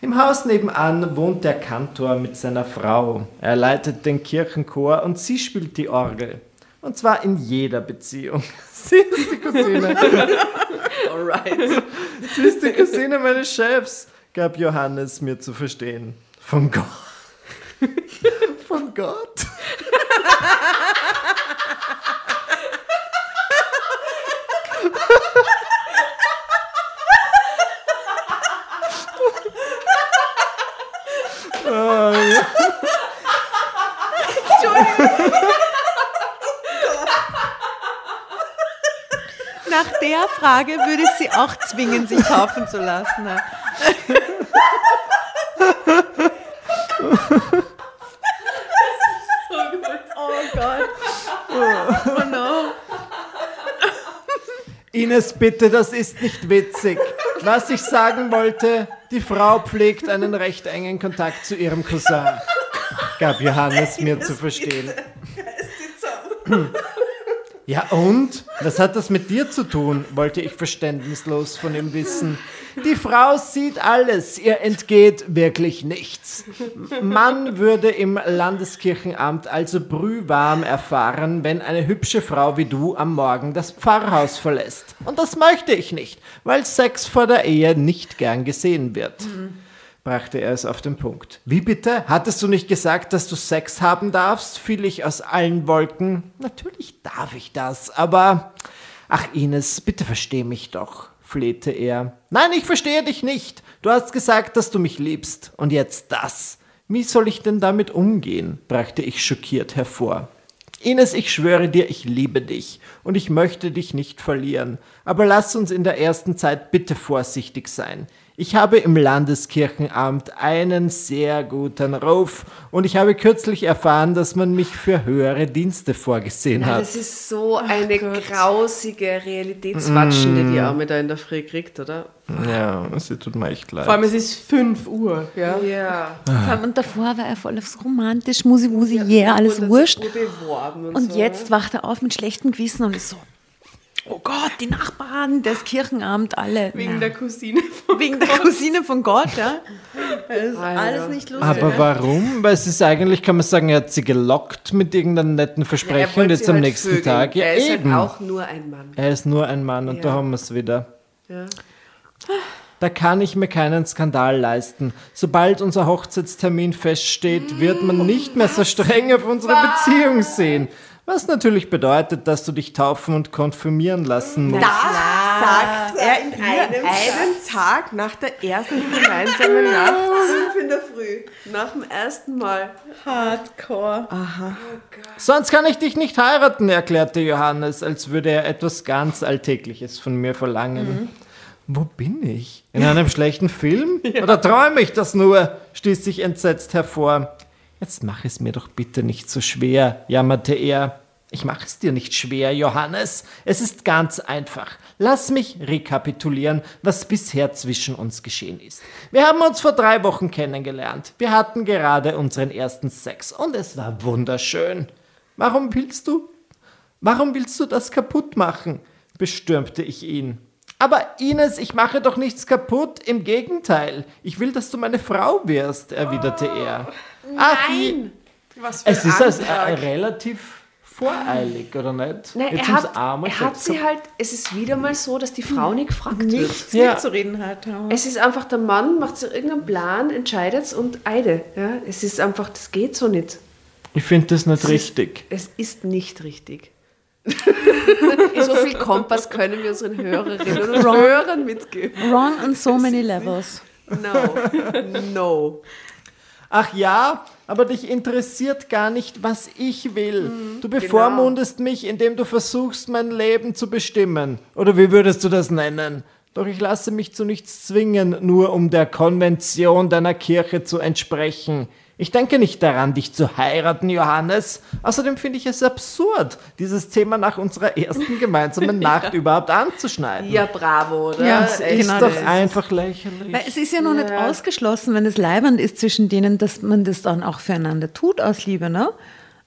Im Haus nebenan wohnt der Kantor mit seiner Frau. Er leitet den Kirchenchor und sie spielt die Orgel. Und zwar in jeder Beziehung. *laughs* Sie ist die Cousine. *laughs* Alright. Sie ist die Cousine meines Chefs, gab Johannes mir zu verstehen. Von Gott. *laughs* Von Gott? Nach der Frage würde ich sie auch zwingen, sich taufen zu lassen. Ines, bitte, das ist nicht witzig. Was ich sagen wollte, die Frau pflegt einen recht engen Kontakt zu ihrem Cousin, gab Johannes mir zu verstehen. Ja und? Was hat das mit dir zu tun? wollte ich verständnislos von ihm wissen. Die Frau sieht alles, ihr entgeht wirklich nichts. Man würde im Landeskirchenamt also brühwarm erfahren, wenn eine hübsche Frau wie du am Morgen das Pfarrhaus verlässt. Und das möchte ich nicht, weil Sex vor der Ehe nicht gern gesehen wird brachte er es auf den Punkt. Wie bitte? Hattest du nicht gesagt, dass du Sex haben darfst? fiel ich aus allen Wolken. Natürlich darf ich das, aber... Ach Ines, bitte versteh mich doch, flehte er. Nein, ich verstehe dich nicht. Du hast gesagt, dass du mich liebst. Und jetzt das. Wie soll ich denn damit umgehen? brachte ich schockiert hervor. Ines, ich schwöre dir, ich liebe dich und ich möchte dich nicht verlieren. Aber lass uns in der ersten Zeit bitte vorsichtig sein. Ich habe im Landeskirchenamt einen sehr guten Ruf und ich habe kürzlich erfahren, dass man mich für höhere Dienste vorgesehen hat. das ist so eine grausige Realitätswatschen, die die Arme da in der Früh kriegt, oder? Ja, es tut mir echt leid. Vor allem, es ist 5 Uhr. Ja. Ja. Vor allem, Und davor war er voll aufs romantisch, Musi, Musi, yeah, alles Und wurscht. Und, Und so. jetzt wacht er auf mit schlechtem Gewissen und ist so, oh Gott, die Nachbarn, das Kirchenamt, alle. Wegen Na, der Cousine von wegen der Cousine von Gott, ja. Das ist Alter. alles nicht lustig. Aber warum? Weil es ist eigentlich, kann man sagen, er hat sie gelockt mit irgendeinem netten Er Versprechen wollte und jetzt am halt nächsten vögeln. Tag. Ja, er ist eben. halt auch nur ein Mann. Er ist nur ein Mann und Ja. da haben wir es wieder. Ja. Da kann ich mir keinen Skandal leisten. Sobald unser Hochzeitstermin feststeht, wird man nicht mehr so streng auf unsere Beziehung sehen. Was natürlich bedeutet, dass du dich taufen und konfirmieren lassen musst. sagt er in einem, einen Tag nach der ersten gemeinsamen Nacht. Fünf in der Früh. Nach dem ersten Mal. Hardcore. Sonst kann ich dich nicht heiraten, erklärte Johannes, als würde er etwas ganz Alltägliches von mir verlangen. Wo bin ich? In einem schlechten Film? *laughs* Oder träume ich das nur? stieß sich entsetzt hervor. Jetzt mach es mir doch bitte nicht so schwer, jammerte er. Ich mache es dir nicht schwer, Johannes. Es ist ganz einfach. Lass mich rekapitulieren, was bisher zwischen uns geschehen ist. Wir haben uns vor drei Wochen kennengelernt. Wir hatten gerade unseren ersten Sex und es war wunderschön. Warum willst du? Warum willst du das kaputt machen? bestürmte ich ihn. Aber Ines, ich mache doch nichts kaputt. Im Gegenteil. Ich will, dass du meine Frau wirst, erwiderte er. Ach, Was für es ist also, relativ voreilig, oder nicht? Nein, Jetzt er hat, arme er hat sie halt, es ist wieder mal so, dass die Frau nicht gefragt wird. Nichts Ja. mitzureden hat. Es ist einfach, der Mann macht sich irgendeinen Plan, entscheidet es und eide. Ja? Es ist einfach, das geht so nicht. Ich finde das nicht richtig. Es ist nicht richtig. *laughs* so viel Kompass können wir unseren Hörerinnen und Hörern mitgeben. Wrong on so many levels. No. No. Ach ja, aber dich interessiert gar nicht, was ich will. Mhm, du bevormundest mich, indem du versuchst, mein Leben zu bestimmen. Oder wie würdest du das nennen? Doch ich lasse mich zu nichts zwingen, nur um der Konvention deiner Kirche zu entsprechen. Ich denke nicht daran, dich zu heiraten, Johannes. Außerdem finde ich es absurd, dieses Thema nach unserer ersten gemeinsamen *laughs* Nacht überhaupt anzuschneiden. Ja, bravo, oder? Ja, Das Echt, ist genau doch das ist einfach lächerlich. Weil es ist ja noch nicht ausgeschlossen, wenn es leibend ist zwischen denen, dass man das dann auch füreinander tut aus Liebe, ne?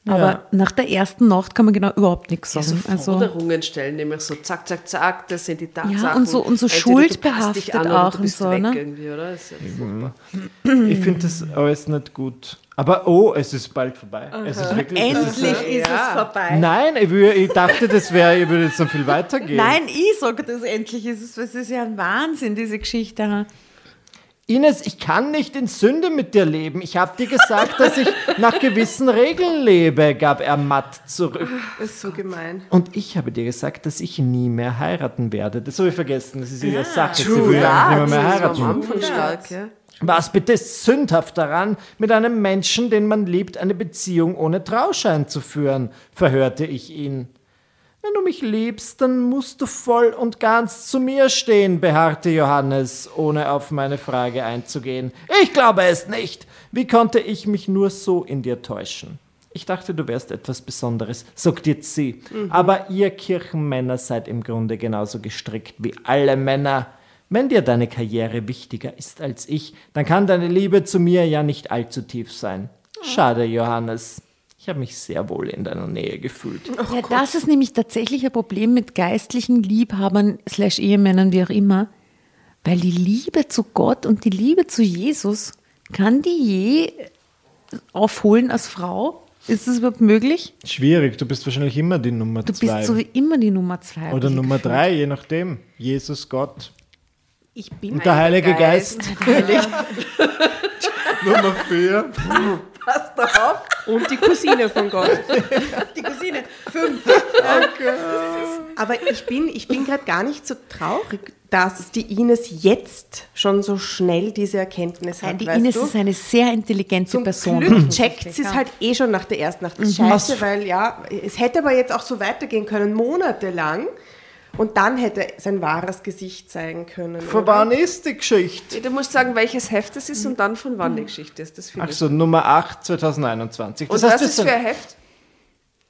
Aber Ja. nach der ersten Nacht kann man genau überhaupt nichts Ja, sagen. so also, Forderungen stellen, nämlich so zack, zack, zack, das sind die Tatsachen. und so- und so Entweder schuldbehaftet du passt dich an oder auch du und bist so, weg ne? irgendwie, oder? Das ist ja super. Ich finde das alles nicht gut. Aber oh, es ist bald vorbei. Es ist wirklich, es ist, endlich ist Ja. es vorbei. Nein, ich, ich dachte, das wäre, ich würde jetzt so viel weitergehen. Nein, ich sage das endlich. Es ist, es ist ja ein Wahnsinn, diese Geschichte. Ines, ich kann nicht in Sünde mit dir leben. Ich habe dir gesagt, dass ich nach gewissen Regeln lebe, gab er matt zurück. Das ist so gemein. Und ich habe dir gesagt, dass ich nie mehr heiraten werde. Das habe ich vergessen. Das ist ihre Sache. Sie will Ja, nicht mehr, mehr heiraten. Stark, ja. Was bitte ist sündhaft daran, mit einem Menschen, den man liebt, eine Beziehung ohne Trauschein zu führen? verhörte ich ihn. Wenn du mich liebst, dann musst du voll und ganz zu mir stehen, beharrte Johannes, ohne auf meine Frage einzugehen. Ich glaube es nicht. Wie konnte ich mich nur so in dir täuschen? Ich dachte, du wärst etwas Besonderes, sagt jetzt sie. Aber ihr Kirchenmänner seid im Grunde genauso gestrickt wie alle Männer. Wenn dir deine Karriere wichtiger ist als ich, dann kann deine Liebe zu mir ja nicht allzu tief sein. Schade, Johannes. Ich habe mich sehr wohl in deiner Nähe gefühlt. ja, das ist nämlich tatsächlich ein Problem mit geistlichen Liebhabern, slash Ehemännern, wie auch immer. Weil die Liebe zu Gott und die Liebe zu Jesus, kann die je aufholen als Frau? Ist das überhaupt möglich? Schwierig, du bist wahrscheinlich immer die Nummer Du zwei. bist so wie immer die Nummer zwei. Oder Nummer gefühlt. drei, je nachdem. Jesus, Gott. Ich bin Und der Heilige Geist. *laughs* *laughs* Nummer vier. Passt auf. Und die Cousine von Gott. *laughs* Die Cousine. Fünf. Aber ich bin, ich bin gerade gar nicht so traurig, dass die Ines jetzt schon so schnell diese Erkenntnis Nein, hat. die weißt Ines du? ist eine sehr intelligente Zum Person. Glück checkt sie es halt eh schon nach der ersten Nacht. Ist scheiße, weil ja, es hätte aber jetzt auch so weitergehen können, monatelang. Und dann hätte sein wahres Gesicht zeigen können. Von oder? wann ist die Geschichte? Du musst sagen, welches Heft es ist und dann von wann die Geschichte ist. Das finde Ach ich. so, Nummer 8, 2021. Und was ist das für ein Heft?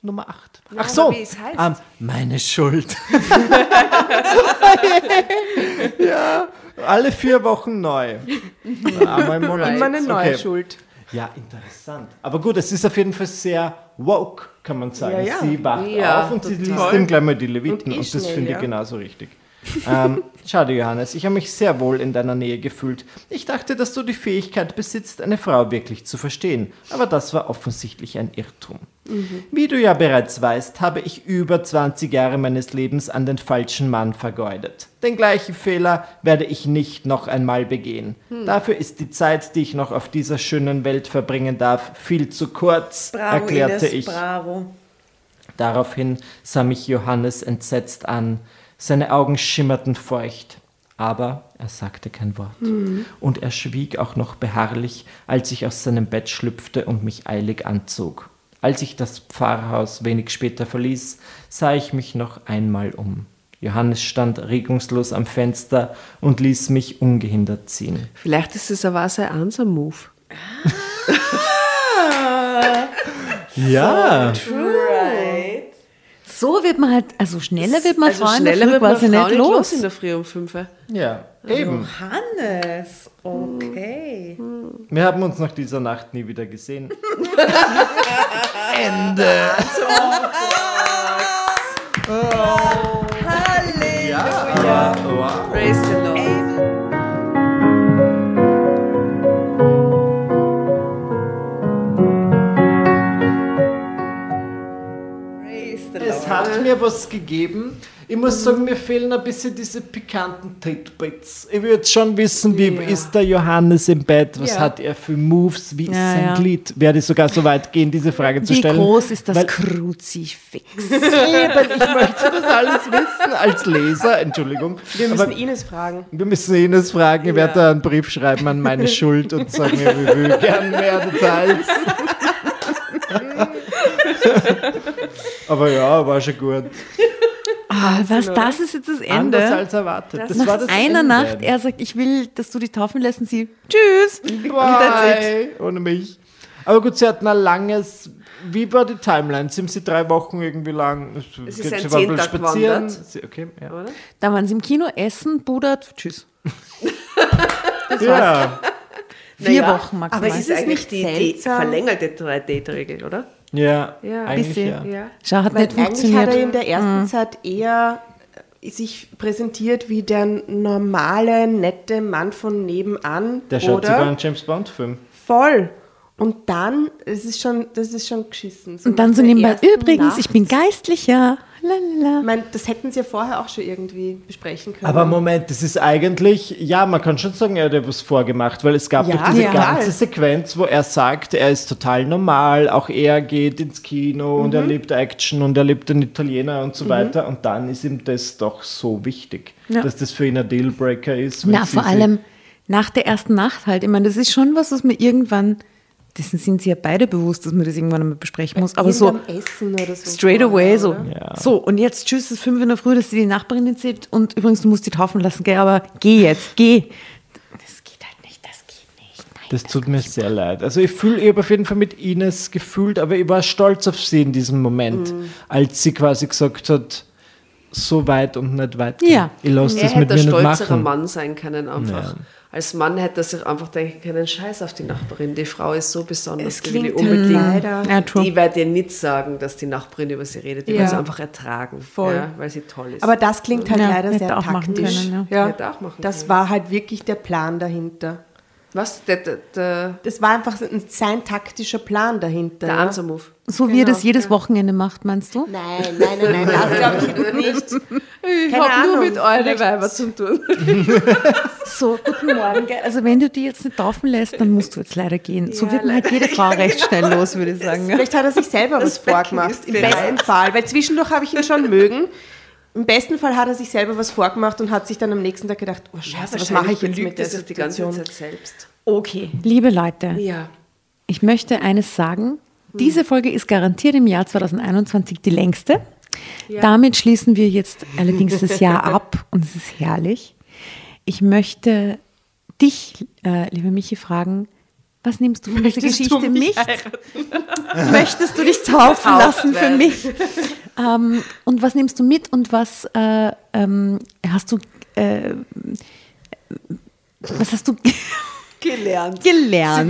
Nummer 8. Ja, Ach so, wie es heißt. ähm, meine Schuld. *laughs* ja, alle vier Wochen neu. *laughs* Einmal im Monat. Immer eine neue Okay. Schuld. Ja, interessant. Aber gut, es ist auf jeden Fall sehr woke, kann man sagen. Ja, ja. Sie wacht Ja, auf und sie liest total. ihm gleich mal die Leviten Und und, das finde ich genauso richtig. ähm, schade, Johannes, ich habe mich sehr wohl in deiner Nähe gefühlt. Ich dachte, dass du die Fähigkeit besitzt, eine Frau wirklich zu verstehen, aber das war offensichtlich ein Irrtum. Wie du ja bereits weißt, habe ich über 20 Jahre meines Lebens an den falschen Mann vergeudet. Den gleichen Fehler werde ich nicht noch einmal begehen. Dafür ist die Zeit, die ich noch auf dieser schönen Welt verbringen darf, viel zu kurz, erklärte ich. bravo. Daraufhin sah mich Johannes entsetzt an. Seine Augen schimmerten feucht. Aber er sagte kein Wort. Und er schwieg auch noch beharrlich, als ich aus seinem Bett schlüpfte und mich eilig anzog. Als ich das Pfarrhaus wenig später verließ, sah ich mich noch einmal um. Johannes stand regungslos am Fenster und ließ mich ungehindert ziehen. Vielleicht ist es aber auch sein Ansam-Move. Ja, So wird man halt, also schneller wird man also Frauen schneller wird man quasi Frau nicht los. los in der Früh um 5 Uhr. ja, eben. Johannes, okay. Wir haben uns nach dieser Nacht nie wieder gesehen. *laughs* Praise the Lord. Es hat mir was gegeben. Ich muss sagen, mir fehlen ein bisschen diese pikanten Titbits. Ich würde schon wissen, wie ist der Johannes im Bett? Was Ja. hat er für Moves? Wie ist Ja, sein ja. Glied? Werde ich sogar so weit gehen, diese Frage zu Wie stellen? groß ist das Weil- Kruzifix? *laughs* Eben, ich möchte das alles wissen als Leser. Entschuldigung. Wir müssen Aber Ines fragen. wir müssen Ines fragen. Ich werde da einen Brief schreiben an meine Schuld und sagen, ich will gern mehr Details. *laughs* *laughs* Aber ja, war schon gut. Ah, was, das ist jetzt das Anders Ende? als erwartet. Das, Nach war das einer Ende. Nacht, er sagt, ich will, dass du die taufen lässt und sie, tschüss. Bye. Ohne mich. Aber gut, sie hatten ein langes. Wie war die Timeline? Sind sie drei Wochen irgendwie lang? Sie Geht- sind waren zehn wohl Tage gewandert. Sie, okay, ja. Oder? Da waren sie im Kino, essen, budert, tschüss. *laughs* ja. Vier Naja, Wochen maximal. Aber es ist es eigentlich nicht die, die verlängerte 3-Date-Regel, oder? Ja, Ja, eigentlich bisschen. ja. Ja. Schau, hat Weil nicht eigentlich funktioniert. hat er in der ersten Zeit eher äh, sich präsentiert wie der normale, nette Mann von nebenan. Der schaut oder? sogar einen James Bond-Film. Voll. Und dann, das ist schon, das ist schon geschissen. Und dann so nebenbei, übrigens, Nacht. ich bin geistlicher. Lalala. Ich meine, das hätten sie ja vorher auch schon irgendwie besprechen können. Aber Moment, das ist eigentlich, ja, man kann schon sagen, er hat etwas vorgemacht, weil es gab Ja, doch diese ja. ganze Sequenz, wo er sagt, er ist total normal, auch er geht ins Kino und Mhm. er liebt Action und er liebt den Italiener und so weiter und dann ist ihm das doch so wichtig, Ja. dass das für ihn ein Dealbreaker ist. Na, vor allem nach der ersten Nacht halt. Ich meine, das ist schon was, was man irgendwann dessen sind sie ja beide bewusst, dass man das irgendwann einmal besprechen muss. Aber so Irgendein Essen oder so. straight away so. Ja. So, und jetzt tschüss, es ist fünf in der Früh, dass sie die Nachbarin erzählt und übrigens, du musst die taufen lassen, gell, aber geh jetzt, geh. Das geht halt nicht, das geht nicht. Nein. Das tut mir sehr leid. Also ich fühle, ich habe auf jeden Fall mit Ines gefühlt, aber ich war stolz auf sie in diesem Moment, Mhm. als sie quasi gesagt hat, so weit und nicht weiter. Ja. Ich lasse Er das mit hätte ein mir nicht stolzerer machen. Mann sein können einfach. Als Mann hätte er sich einfach denken können, scheiß auf die Nachbarin, die Frau ist so besonders, Es die will ich klingt unbedingt. leider. Die wird dir nicht sagen, dass die Nachbarin über sie redet, die Ja. wird sie einfach ertragen, Voll. Ja, weil sie toll ist. Aber das klingt halt Ja, leider sehr auch machen taktisch. können, ja. Auch machen das können. war halt wirklich der Plan dahinter. Was? Der, der, der, Das war einfach ein- sein taktischer Plan dahinter. der ja. Answer-Move. So wie er Genau, das jedes Wochenende macht, meinst du? Nein, nein, nein, nein, das glaube ich jetzt nicht. Ich Keine habe nur Ahnung, mit euren Weiber zu tun. *laughs* So, guten Morgen. Also wenn du die jetzt nicht taufen lässt, dann musst du jetzt leider gehen. So wird man halt jede Frau *laughs* recht schnell los, würde ich sagen. gell? Vielleicht hat er sich selber was Becken vorgemacht. Im besten Fall. Weil zwischendurch habe ich ihn schon *laughs* mögen. Im besten Fall hat er sich selber was vorgemacht und hat sich dann am nächsten Tag gedacht, oh Scheiße, was mache ich jetzt mit der sich die ganze Situation? Zeit selbst. Okay, liebe Leute, Ja. ich möchte eines sagen. Diese Folge ist garantiert im Jahr 2021 die längste. Damit schließen wir jetzt allerdings das Jahr *laughs* ab und es ist herrlich. Ich möchte dich, äh, liebe Michi, fragen, was nimmst du von dieser Geschichte mich mit? *laughs* Möchtest du dich taufen lassen für mich? ähm, und was nimmst du mit und was äh, ähm, hast du, äh, was hast du Gelernt. gelernt?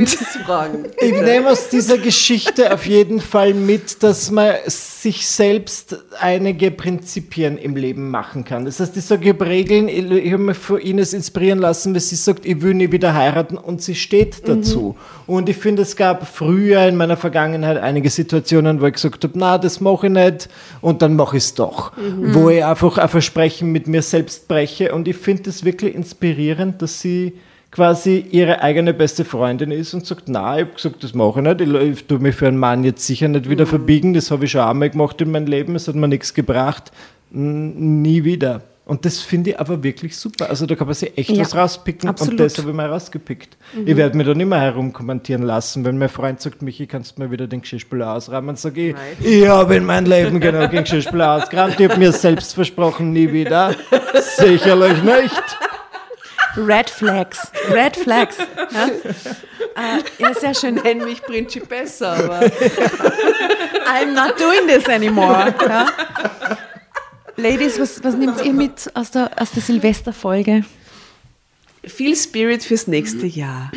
Ich nehme aus dieser Geschichte auf jeden Fall mit, dass man sich selbst einige Prinzipien im Leben machen kann. Das heißt, ich sage, ich habe Regeln, ich, habe mich von Ines inspirieren lassen, weil sie sagt, ich will nie wieder heiraten und sie steht dazu. Und ich finde, es gab früher in meiner Vergangenheit einige Situationen, wo ich gesagt habe, na, das mache ich nicht und dann mache ich es doch. Wo ich einfach ein Versprechen mit mir selbst breche und ich finde es wirklich inspirierend, dass sie quasi ihre eigene beste Freundin ist und sagt, na, ich habe gesagt, das mache ich nicht, ich, tue mich für einen Mann jetzt sicher nicht wieder verbiegen, das habe ich schon einmal gemacht in meinem Leben, es hat mir nichts gebracht, nie wieder. Und das finde ich aber wirklich super. Also da kann man sich echt Ja, was rauspicken absolut. und das habe ich mal rausgepickt. Ich werde mir da nicht mehr herumkommentieren lassen, wenn mein Freund sagt, Michi, kannst du mir wieder den Geschirrspüler ausräumen, sage ich, Right. ich habe in meinem Leben genau den Geschirrspüler ausgeräumt, ich habe mir selbst versprochen, nie wieder. *laughs* Sicherlich nicht. Red Flags. Red Flags. Ja, äh, ja sehr schön. Nenn mich Principessa, aber *laughs* I'm not doing this anymore. Ja. Ladies, was, was nehmt ihr mit aus der, aus der Silvesterfolge? viel Spirit fürs nächste Jahr.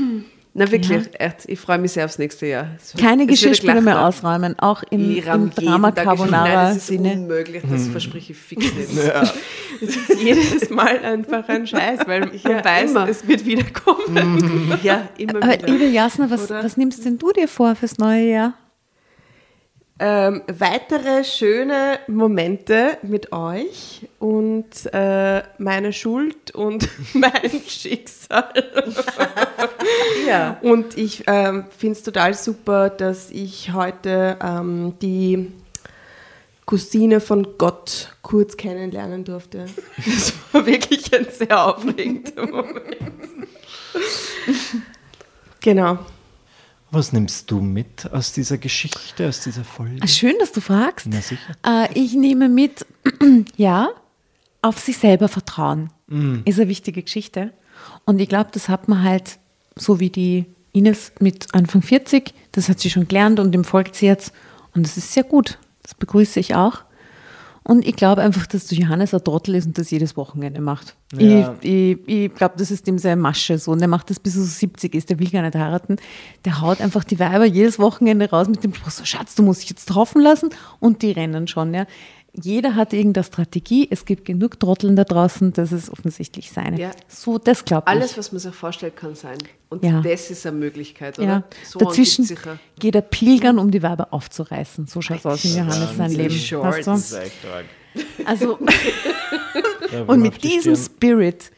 Na wirklich, echt, ich freue mich sehr aufs nächste Jahr. Es wird- Keine gelacht mehr ausräumen, auch im, Ich im Drama Geschirr- Nein, Carbonara das ist Sinne. unmöglich, das verspreche ich fix nicht. *laughs* Es ist jedes Mal einfach ein Scheiß, weil *laughs* man Ja, weiß, immer. es wird wieder kommen. *laughs* Ja, immer Aber wieder. liebe Jasna, was, was nimmst denn du dir vor fürs neue Jahr? Ähm, weitere schöne Momente mit euch und äh, meine Schuld und *laughs* mein Schicksal. *laughs* Ja. Und ich ähm, finde es total super, dass ich heute ähm, die Cousine von Gott kurz kennenlernen durfte. *laughs* Das war wirklich ein sehr aufregender Moment. Genau. Was nimmst du mit aus dieser Geschichte, aus dieser Folge? Ah, Schön, dass du fragst. Na sicher. Äh, ich nehme mit, *clears throat* ja, auf sich selber vertrauen. Ist eine wichtige Geschichte. Und ich glaube, das hat man halt, so wie die Ines mit Anfang 40, das hat sie schon gelernt und dem folgt sie jetzt. Und das ist sehr gut. Das begrüße ich auch. Und ich glaube einfach, dass der Johannes ein Trottel ist und das jedes Wochenende macht. Ja. Ich, ich, ich glaube, das ist dem seine Masche so. Und der macht das bis er so 70 ist. Der will gar nicht heiraten. Der haut einfach die Weiber jedes Wochenende raus mit dem Spruch, so Schatz, du musst dich jetzt taufen lassen. Und die rennen schon. Ja. Jeder hat irgendeine Strategie. Es gibt genug Trotteln da draußen. Das ist offensichtlich seine. Ja. So, das glaube ich. Alles, was man sich vorstellt, kann sein. Und Ja. das ist eine Möglichkeit, oder? ja. So Dazwischen geht er pilgern, um die Weiber aufzureißen. So schaut es aus in Johannes sein Leben. Shorts. Weißt du? Also, *laughs* und mit diesem Stirn. Spirit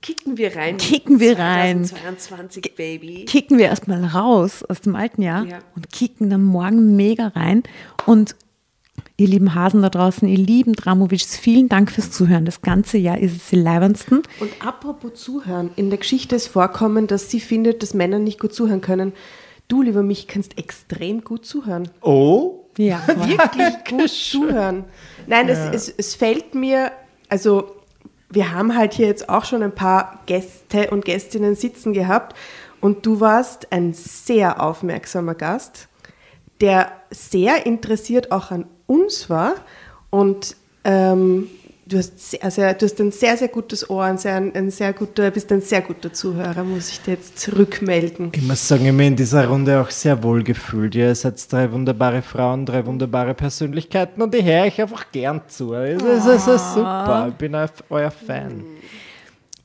Kicken wir rein. Kicken wir rein. 2022, Baby. kicken wir erstmal raus aus dem alten Jahr Ja. und kicken dann morgen mega rein. Und ihr lieben Hasen da draußen, ihr lieben Dramovics, vielen Dank fürs Zuhören. Das ganze Jahr ist es die leibendsten. Und apropos Zuhören, in der Geschichte ist vorkommen, dass sie findet, dass Männer nicht gut zuhören können. Du, lieber mich, kannst extrem gut zuhören. Oh, Ja, *laughs* Wirklich *laughs* gut zuhören. Nein, es, es, es fällt mir, also wir haben halt hier jetzt auch schon ein paar Gäste und Gästinnen sitzen gehabt und du warst ein sehr aufmerksamer Gast, der sehr interessiert auch an uns war und ähm, du, hast sehr, sehr, du hast ein sehr, sehr gutes Ohr, ein sehr, ein sehr guter, bist ein sehr guter Zuhörer, muss ich dir jetzt zurückmelden. ich muss sagen, ich mich in dieser Runde auch sehr wohl gefühlt. Ihr seid drei wunderbare Frauen, drei wunderbare Persönlichkeiten und ich höre euch einfach gern zu. Es ist, es ist super, ich bin euer Fan.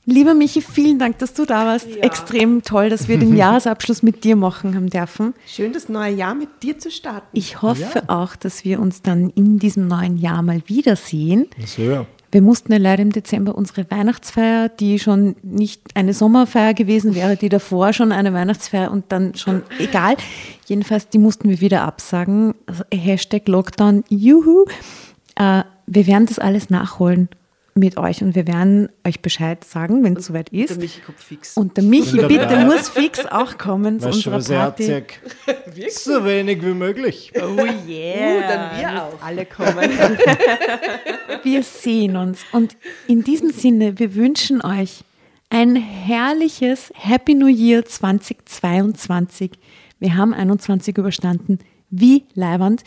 Lieber Michi, vielen Dank, dass du da warst. Extrem toll, dass wir den *laughs* Jahresabschluss mit dir machen haben dürfen. Schön, das neue Jahr mit dir zu starten. Ich hoffe auch, dass wir uns dann in diesem neuen Jahr mal wiedersehen. So, ja. Wir mussten ja leider im Dezember unsere Weihnachtsfeier, die schon nicht eine Sommerfeier gewesen wäre, die davor schon eine Weihnachtsfeier und dann schon egal. Jedenfalls, die mussten wir wieder absagen. Also Hashtag Lockdown, juhu. Äh, wir werden das alles nachholen mit euch und wir werden euch Bescheid sagen, wenn es soweit Der ist. Michi kommt fix. Und der Michi, Wunderbar. bitte, muss fix auch kommen zu Weißt du, unserer Party. *laughs* So wenig wie möglich. Oh yeah. Uh, dann wir auch. Alle kommen. *laughs* Wir sehen uns. Und in diesem Sinne, wir wünschen euch ein herrliches Happy New Year 2022. Wir haben 21 überstanden. Wie leibernd.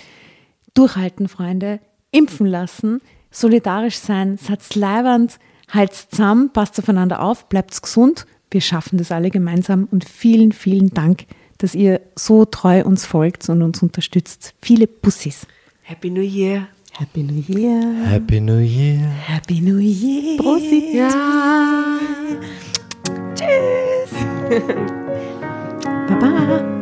Durchhalten, Freunde. Impfen lassen. Solidarisch sein. Seid leibernd. Halt's zusammen. Passt aufeinander auf. Bleibt gesund. Wir schaffen das alle gemeinsam. Und vielen, vielen Dank, dass ihr so treu uns folgt und uns unterstützt. Viele Bussis. Happy New Year. Happy New Year. Happy New Year. Happy New Year. Prosit. Ja. Tschüss. *laughs* Baba.